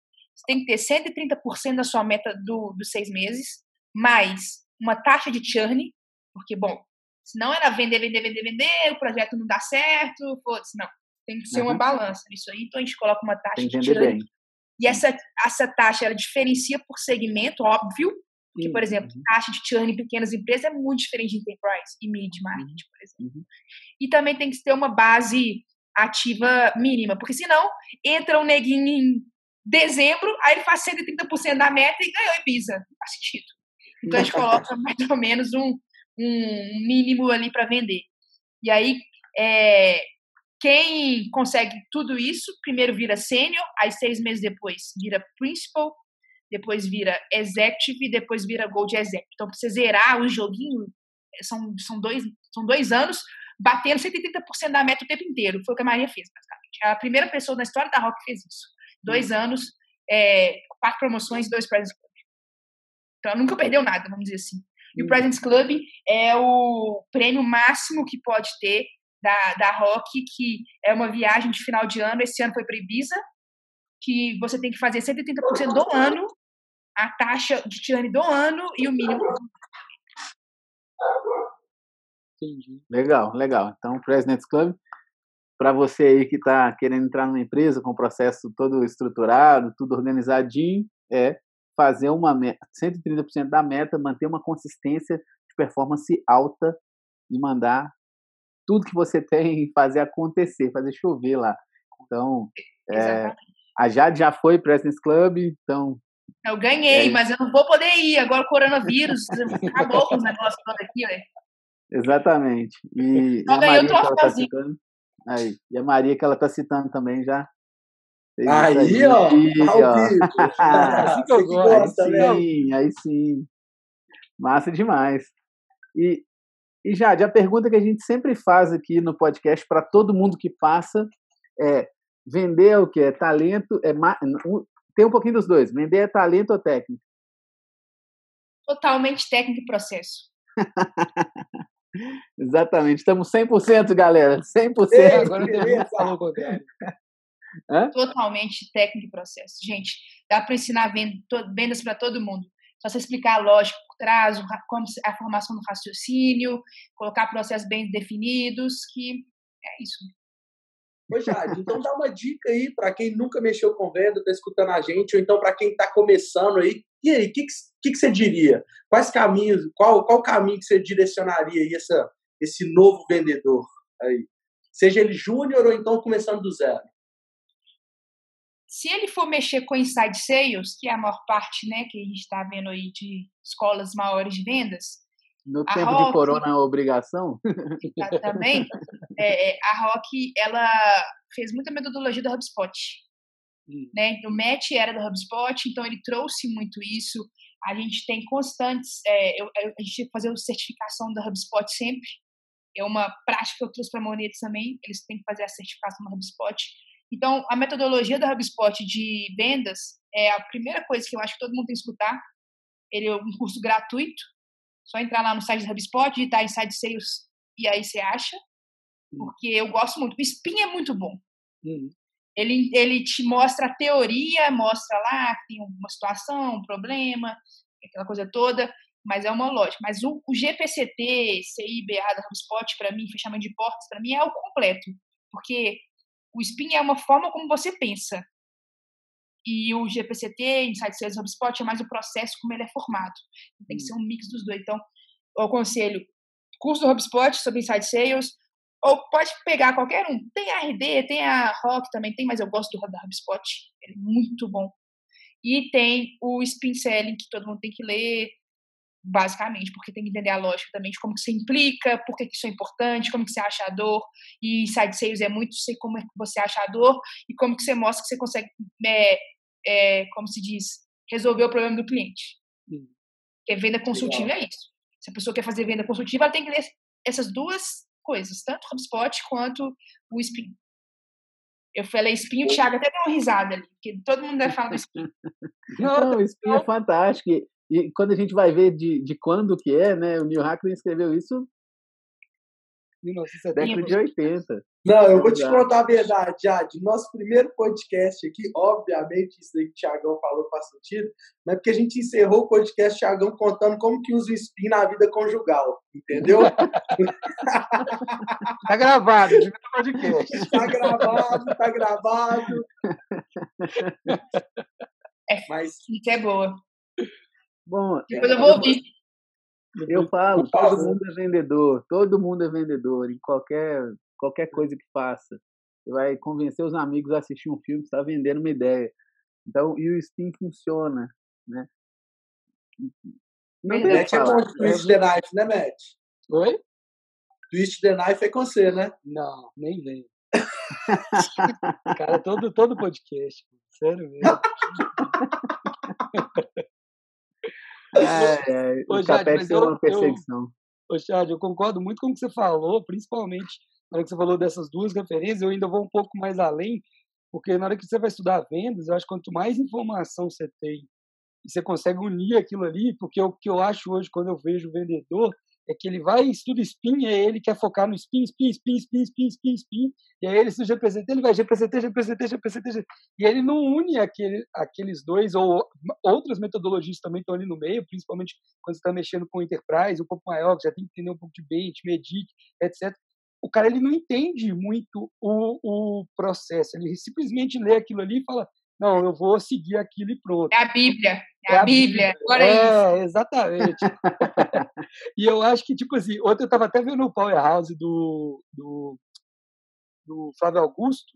Você tem que ter 130% da sua meta do, dos seis meses, mais uma taxa de churn, porque, bom, senão era vender, vender, vender, vender, o projeto não dá certo, foda-se, não. Tem que ser uhum. uma balança nisso aí, então a gente coloca uma taxa de churn. Bem. E essa, essa taxa, ela diferencia por segmento, óbvio, porque, por exemplo, uhum. taxa de churn em pequenas empresas é muito diferente de enterprise e mid market, uhum. por exemplo. Uhum. E também tem que ter uma base ativa mínima, porque senão entra um neguinho em dezembro, aí ele faz 130% da meta e ganhou Ibiza. Não faz sentido. Então a gente coloca mais ou menos um, um mínimo ali para vender. E aí, é, quem consegue tudo isso, primeiro vira sênior, aí seis meses depois vira principal, depois vira executive depois vira gold executive. Então, para você zerar o joguinho, são, são, dois, são dois anos batendo 130% da meta o tempo inteiro. Foi o que a Maria fez, basicamente. A primeira pessoa na história da Rock fez isso dois anos, é, quatro promoções e dois Presents Club. Então, ela nunca perdeu nada, vamos dizer assim. E o uhum. Presents Club é o prêmio máximo que pode ter da, da Rock, que é uma viagem de final de ano. Esse ano foi para Ibiza, que você tem que fazer 130% do ano, a taxa de churn do ano e o mínimo. Entendi. Legal, legal. Então, President's Club para você aí que está querendo entrar numa empresa com o processo todo estruturado, tudo organizadinho, é fazer uma meta, 130% da meta, manter uma consistência de performance alta e mandar tudo que você (laughs) tem e fazer acontecer, fazer chover lá. Então, é, a Jade já foi para esse Club, então. Eu ganhei, é mas eu não vou poder ir. Agora o coronavírus acabou com os negócios todos aqui, né? Exatamente. E, não, e a Maria tá aí, e a Maria que ela está citando também já. Aí, aí, ó, aí, ó. (laughs) assim que eu gosto, aí sim, aí sim. Massa demais. E, e Jade, a pergunta que a gente sempre faz aqui no podcast para todo mundo que passa é vender é o que? É talento, é tem um pouquinho dos dois. Vender é talento ou técnica? Totalmente técnico e processo. (laughs) Exatamente. Estamos 100%, galera. 100%. É, agora eu falou Totalmente técnico e processo. Gente, dá para ensinar vendas para todo mundo. Só você explicar a lógica por trás, como a formação do raciocínio, colocar processos bem definidos, que é isso. Ô, Jade, então dá uma dica aí para quem nunca mexeu com venda, está escutando a gente, ou então para quem está começando aí. E aí, o que, que, que, você diria? Quais caminhos, qual, qual caminho que você direcionaria aí essa, esse novo vendedor aí? Seja ele júnior ou então começando do zero. Se ele for mexer com inside sales, que é a maior parte né, que a gente está vendo aí de escolas maiores de vendas, no tempo Rock, de corona é obrigação? (laughs) Exatamente. É, é, a Rock, ela fez muita metodologia do HubSpot. Hum. Né? O Matt era do HubSpot, então ele trouxe muito isso. A gente tem constantes, é, eu, a gente fazer a certificação da HubSpot sempre. É uma prática que eu trouxe para a Monetos também, eles têm que fazer a certificação do HubSpot. Então, a metodologia da HubSpot de vendas é a primeira coisa que eu acho que todo mundo tem que escutar. Ele é um curso gratuito, só entrar lá no site do HubSpot, digitar Inside Sales e aí você acha. Hum. Porque eu gosto muito. O Spin é muito bom. Uhum. Ele, ele te mostra a teoria, mostra lá que tem uma situação, um problema, aquela coisa toda, mas é uma lógica. Mas o, o GPCT, CIBA da HubSpot, para mim, fechamento de portas, para mim é o completo. Porque o Spin é uma forma como você pensa. E o GPCT, Insight Sales HubSpot, é mais o processo como ele é formado. Tem que ser um mix dos dois. Então, eu aconselho curso do HubSpot sobre Insight Sales, ou pode pegar qualquer um. Tem a RD, tem a Rock também, tem, mas eu gosto do da HubSpot. Ele é muito bom. E tem o Spin Selling, que todo mundo tem que ler, basicamente, porque tem que entender a lógica também de como que você implica, por que, isso é importante, como que você acha a dor, e Inside Sales é muito sei como é que você acha a dor, e como que você mostra que você consegue é, é, como se diz, resolver o problema do cliente. Hum. Porque venda consultiva Legal. é isso. Se a pessoa quer fazer venda consultiva, ela tem que ler essas duas coisas, tanto o HubSpot quanto o Spin. Eu falei Spin, o Thiago até deu uma risada ali, porque todo mundo deve falar do Spin. (laughs) Não, o Spin é fantástico. E quando a gente vai ver de, de quando que é, né? O Neil Hackman escreveu isso 1970. Década de 80. Não, eu vou te contar a verdade, Jade. Nosso primeiro podcast aqui, obviamente, isso aí que o Thiagão falou faz sentido, mas porque a gente encerrou o podcast Thiagão contando como que usa o spin na vida conjugal, entendeu? (laughs) tá gravado, podcast. Tá gravado, tá gravado. É, mas isso é boa. Bom, depois eu vou ouvir. Eu falo, todo mundo é vendedor, todo mundo é vendedor, em qualquer, qualquer coisa que faça. Você vai convencer os amigos a assistir um filme, você está vendendo uma ideia. Então, e o Steam funciona, né? Não tem é bom Twist the Knife, né, Matt? Oi? Twist the Knife é com você, né? Não, nem vem. (laughs) Cara, todo, todo podcast, sério mesmo. (laughs) É, é, o Capete é uma perseguição. ô, Chad, eu concordo muito com o que você falou, principalmente na hora que você falou dessas duas referências, eu ainda vou um pouco mais além, porque na hora que você vai estudar vendas, eu acho que quanto mais informação você tem você consegue unir aquilo ali, porque o que eu acho hoje quando eu vejo o vendedor é que ele vai estuda spin, e ele quer focar no spin, spin, spin, spin, spin, spin, spin, e aí ele se GPCT, ele vai GPCT, GPCT, GPCT, e ele não une aquele, aqueles dois, ou outras metodologias também estão ali no meio, principalmente quando você está mexendo com enterprise, um pouco maior, que já tem que entender um pouco de bench, medic, etc. O cara ele não entende muito o, o processo, ele simplesmente lê aquilo ali e fala, não, eu vou seguir aquilo e pronto. É a Bíblia. É, é a, Bíblia. Bíblia. Agora é, é exatamente. (laughs) e eu acho que, tipo assim, ontem eu estava até vendo o Powerhouse do, do, do Flávio Augusto,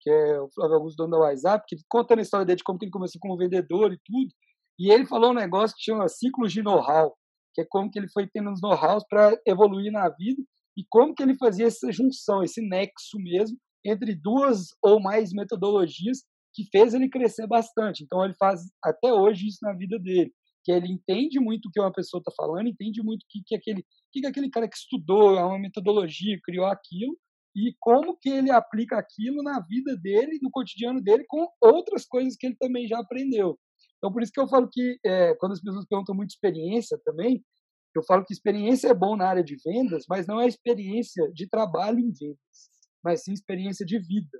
que é o Flávio Augusto dono da WhatsApp, que contando a história dele de como ele começou como vendedor e tudo. E ele falou um negócio que chama ciclos de know-how, que é como que ele foi tendo os know-hows para evoluir na vida e como que ele fazia essa junção, esse nexo mesmo entre duas ou mais metodologias que fez ele crescer bastante. Então ele faz até hoje isso na vida dele, que ele entende muito o que uma pessoa está falando, entende muito o que, que aquele que, que aquele cara que estudou é uma metodologia, criou aquilo e como que ele aplica aquilo na vida dele, no cotidiano dele, com outras coisas que ele também já aprendeu. Então, por isso que eu falo que, é, quando as pessoas perguntam muito experiência também, eu falo que experiência é bom na área de vendas, mas não é experiência de trabalho em vendas, mas sim experiência de vida.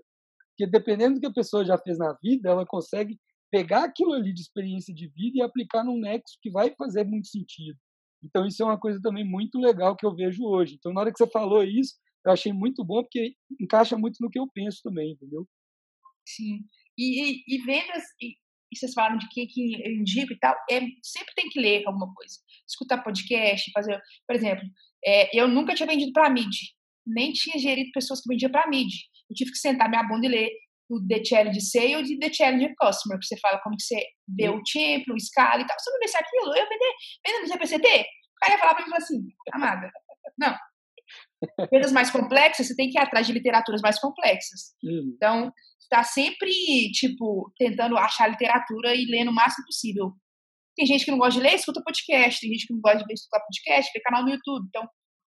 Porque dependendo do que a pessoa já fez na vida, ela consegue pegar aquilo ali de experiência de vida e aplicar num nexo que vai fazer muito sentido. Então, isso é uma coisa também muito legal que eu vejo hoje. Então, na hora que você falou isso, eu achei muito bom, porque encaixa muito no que eu penso também, entendeu? Sim. E, e, e vendas, e, vocês falaram de quem que eu indico e tal, é, sempre tem que ler alguma coisa. Escutar podcast, fazer. Por exemplo, é, eu nunca tinha vendido para MID, nem tinha gerido pessoas que vendiam para MID eu tive que sentar minha bunda e ler o The Challenge Sales e The Challenge Customer, que você fala como que você vê o tipo, o escala e tal. Você não vê se aquilo, eu vender, vendendo no CPCT, o cara ia falar para mim assim, amada, não. Vendas mais complexas, você tem que ir atrás de literaturas mais complexas. Uhum. Então, está sempre, tipo, tentando achar literatura e lendo o máximo possível. Tem gente que não gosta de ler, escuta podcast. Tem gente que não gosta de ver, escutar podcast, vê canal no YouTube. Então,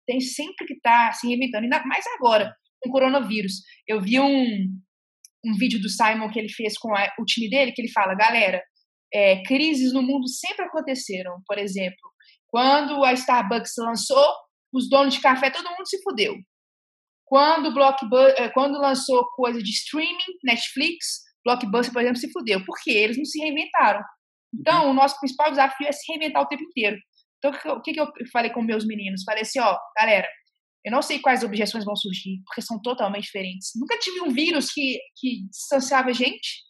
tem sempre que tá se reinventando. Ainda mais agora com coronavírus. Eu vi um, um vídeo do Simon que ele fez com a, o time dele, que ele fala, galera, é, crises no mundo sempre aconteceram. Por exemplo, quando a Starbucks lançou, os donos de café, todo mundo se fudeu. Quando, Blockbuster, é, quando lançou coisa de streaming, Netflix, Blockbuster, por exemplo, se fudeu. Porque eles não se reinventaram. Então, o nosso principal desafio é se reinventar o tempo inteiro. Então, o que, que eu falei com meus meninos? Falei assim, ó, galera, eu não sei quais objeções vão surgir, porque são totalmente diferentes. Nunca tive um vírus que, que distanciava a gente.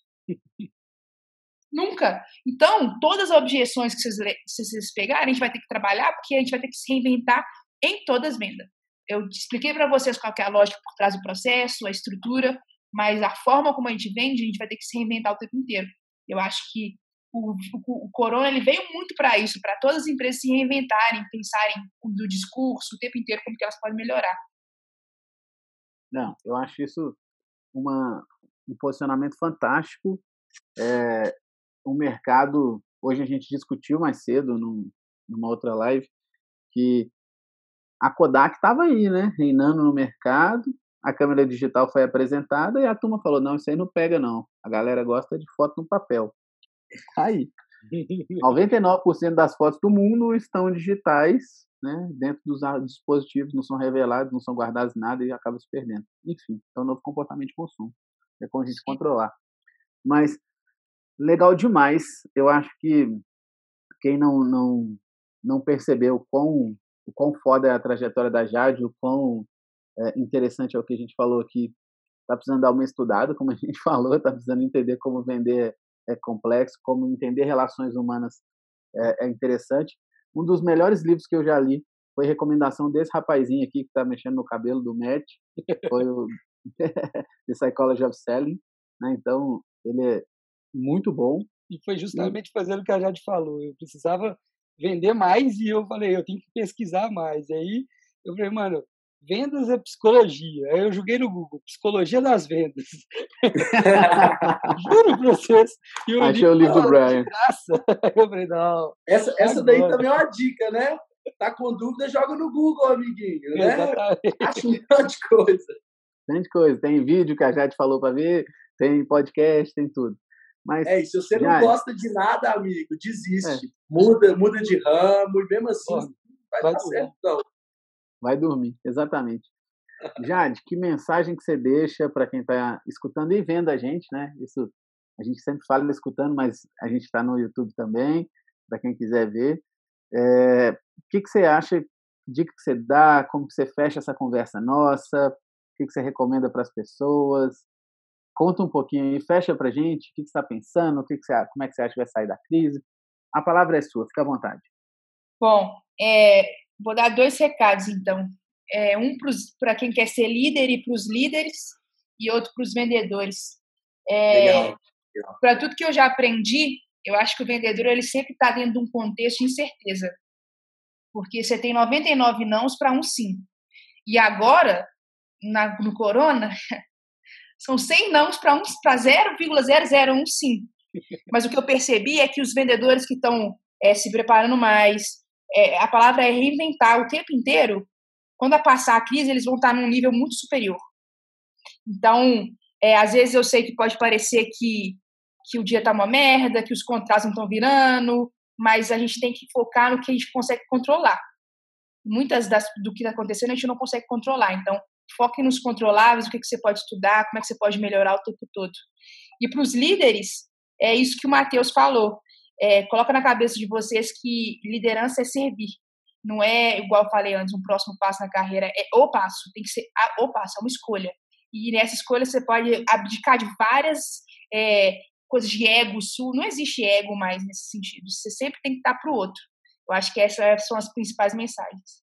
Nunca. Então, todas as objeções que vocês, vocês pegarem, a gente vai ter que trabalhar, porque a gente vai ter que se reinventar em todas as vendas. Eu expliquei para vocês qual é a lógica por trás do processo, a estrutura, mas a forma como a gente vende, a gente vai ter que se reinventar o tempo inteiro. Eu acho que o, o, o corona ele veio muito para isso, para todas as empresas se reinventarem, pensarem do discurso o tempo inteiro como que elas podem melhorar. Não, eu acho isso uma, um posicionamento fantástico. É, mercado, hoje a gente discutiu mais cedo num, numa outra live, que a Kodak estava aí, né, reinando no mercado, a câmera digital foi apresentada e a turma falou, não, isso aí não pega não, a galera gosta de foto no papel. Tá aí. (laughs) 99% das fotos do mundo estão digitais, né, dentro dos dispositivos, não são revelados, não são guardados nada e acaba se perdendo. Enfim, é um novo comportamento de consumo. É como a gente controlar. Mas legal demais. Eu acho que quem não não não percebeu o quão o quão foda é a trajetória da Jade, o quão é, interessante é o que a gente falou aqui. Tá precisando dar uma estudada, como a (laughs) gente falou, tá precisando entender como vender é complexo, como entender relações humanas é, é interessante. Um dos melhores livros que eu já li foi recomendação desse rapazinho aqui que está mexendo no cabelo do Matt, foi o (laughs) The Psychology of Selling, né? Então, ele é muito bom. E foi justamente fazendo o que a Jade falou. Eu precisava vender mais e eu falei, eu tenho que pesquisar mais. E aí eu falei, mano, vendas é psicologia. Aí eu joguei no Google, psicologia das vendas. (laughs) Juro pra vocês. E eu Achei o livro do Brian. Graça. (laughs) Eu falei, não. Essa, essa daí também é uma dica, né? Tá com dúvida, joga no Google, amiguinho. Né? Exatamente. Acha um monte de coisa. Tem de coisa. Tem vídeo que a Jade falou para ver, tem podcast, tem tudo. Mas, é, se você não gosta de nada, amigo, desiste. É. Muda, muda de ramo, e mesmo assim, vai, vai dar certo, não. Vai dormir, exatamente. (laughs) Jade, que mensagem que você deixa para quem está escutando e vendo a gente, né? Isso a gente sempre fala escutando, mas a gente está no YouTube também, para quem quiser ver. É, o que, que você acha, dica que você dá, como que você fecha essa conversa nossa, o que, que você recomenda para as pessoas? Conta um pouquinho aí, fecha pra gente o que, que você está pensando, o que, que você, como é que você acha que vai sair da crise. A palavra é sua, fica à vontade. Bom, é, vou dar dois recados então. É, um para quem quer ser líder e para os líderes, e outro para os vendedores. É, para tudo que eu já aprendi, eu acho que o vendedor ele sempre está dentro de um contexto de incerteza. Porque você tem 99 nãos para um sim. E agora, na, no corona, (laughs) são 100 nãos para um, 0,001 sim. (laughs) Mas o que eu percebi é que os vendedores que estão é, se preparando mais, é, a palavra é reinventar o tempo inteiro. Quando passar a crise, eles vão estar num nível muito superior. Então, é, às vezes eu sei que pode parecer que, que o dia está uma merda, que os contratos não estão virando, mas a gente tem que focar no que a gente consegue controlar. Muitas das, do que está acontecendo a gente não consegue controlar. Então, foque nos controláveis, o que, que você pode estudar, como é que você pode melhorar o tempo todo. E para os líderes, é isso que o Matheus falou. É, coloca na cabeça de vocês que liderança é servir. Não é, igual eu falei antes, um próximo passo na carreira. É o passo, tem que ser a, o passo, é uma escolha. E nessa escolha você pode abdicar de várias é, coisas de ego, sul. Não existe ego mais nesse sentido. Você sempre tem que estar para o outro. Eu acho que essas são as principais mensagens.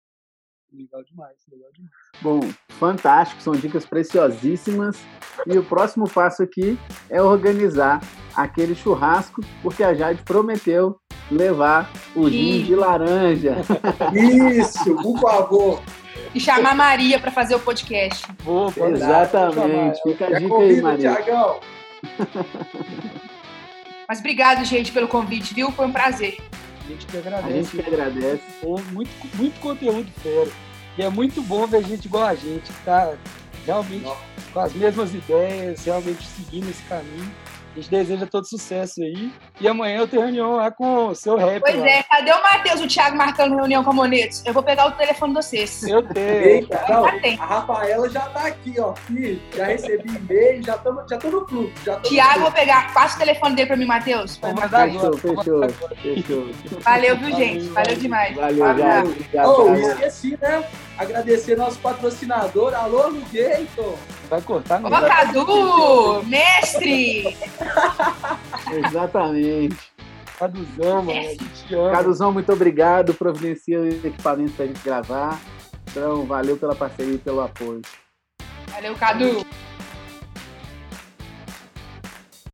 Legal demais, legal demais. Bom, fantástico, são dicas preciosíssimas. E o próximo passo aqui é organizar aquele churrasco, porque a Jade prometeu levar o gin de laranja. Isso, por favor. E chamar a Maria para fazer o podcast. Boa, Exatamente. Fica a dica aí, Maria. Mas obrigado, gente, pelo convite, viu? Foi um prazer. A gente que agradece. A gente que agradece. Muito, muito conteúdo fera. E é muito bom ver gente igual a gente, que tá realmente Nossa. com as mesmas ideias, realmente seguindo esse caminho. A gente deseja todo sucesso aí. E amanhã eu tenho reunião lá com o seu rap. Pois lá. é, cadê o Matheus, o Thiago marcando reunião com a Monetos? Eu vou pegar o telefone de vocês. Eu tenho. Eita, não, a Rafaela já tá aqui, ó. Aqui, já recebi e-mail, já tô, já tô no grupo. Thiago, vou pegar. Passa o telefone dele pra mim, Matheus. Fechou, fechou, fechou. Valeu, viu, gente? Valeu demais. Valeu, Valeu. Oh, esqueci, né? Agradecer nosso patrocinador, Alô Lugator. Vai cortar Ô, Cadu! Mestre! (laughs) Exatamente. Caduzão, mano, a gente ama. Caduzão, muito obrigado. Providencia o equipamento pra gente gravar. Então, valeu pela parceria e pelo apoio. Valeu, Cadu.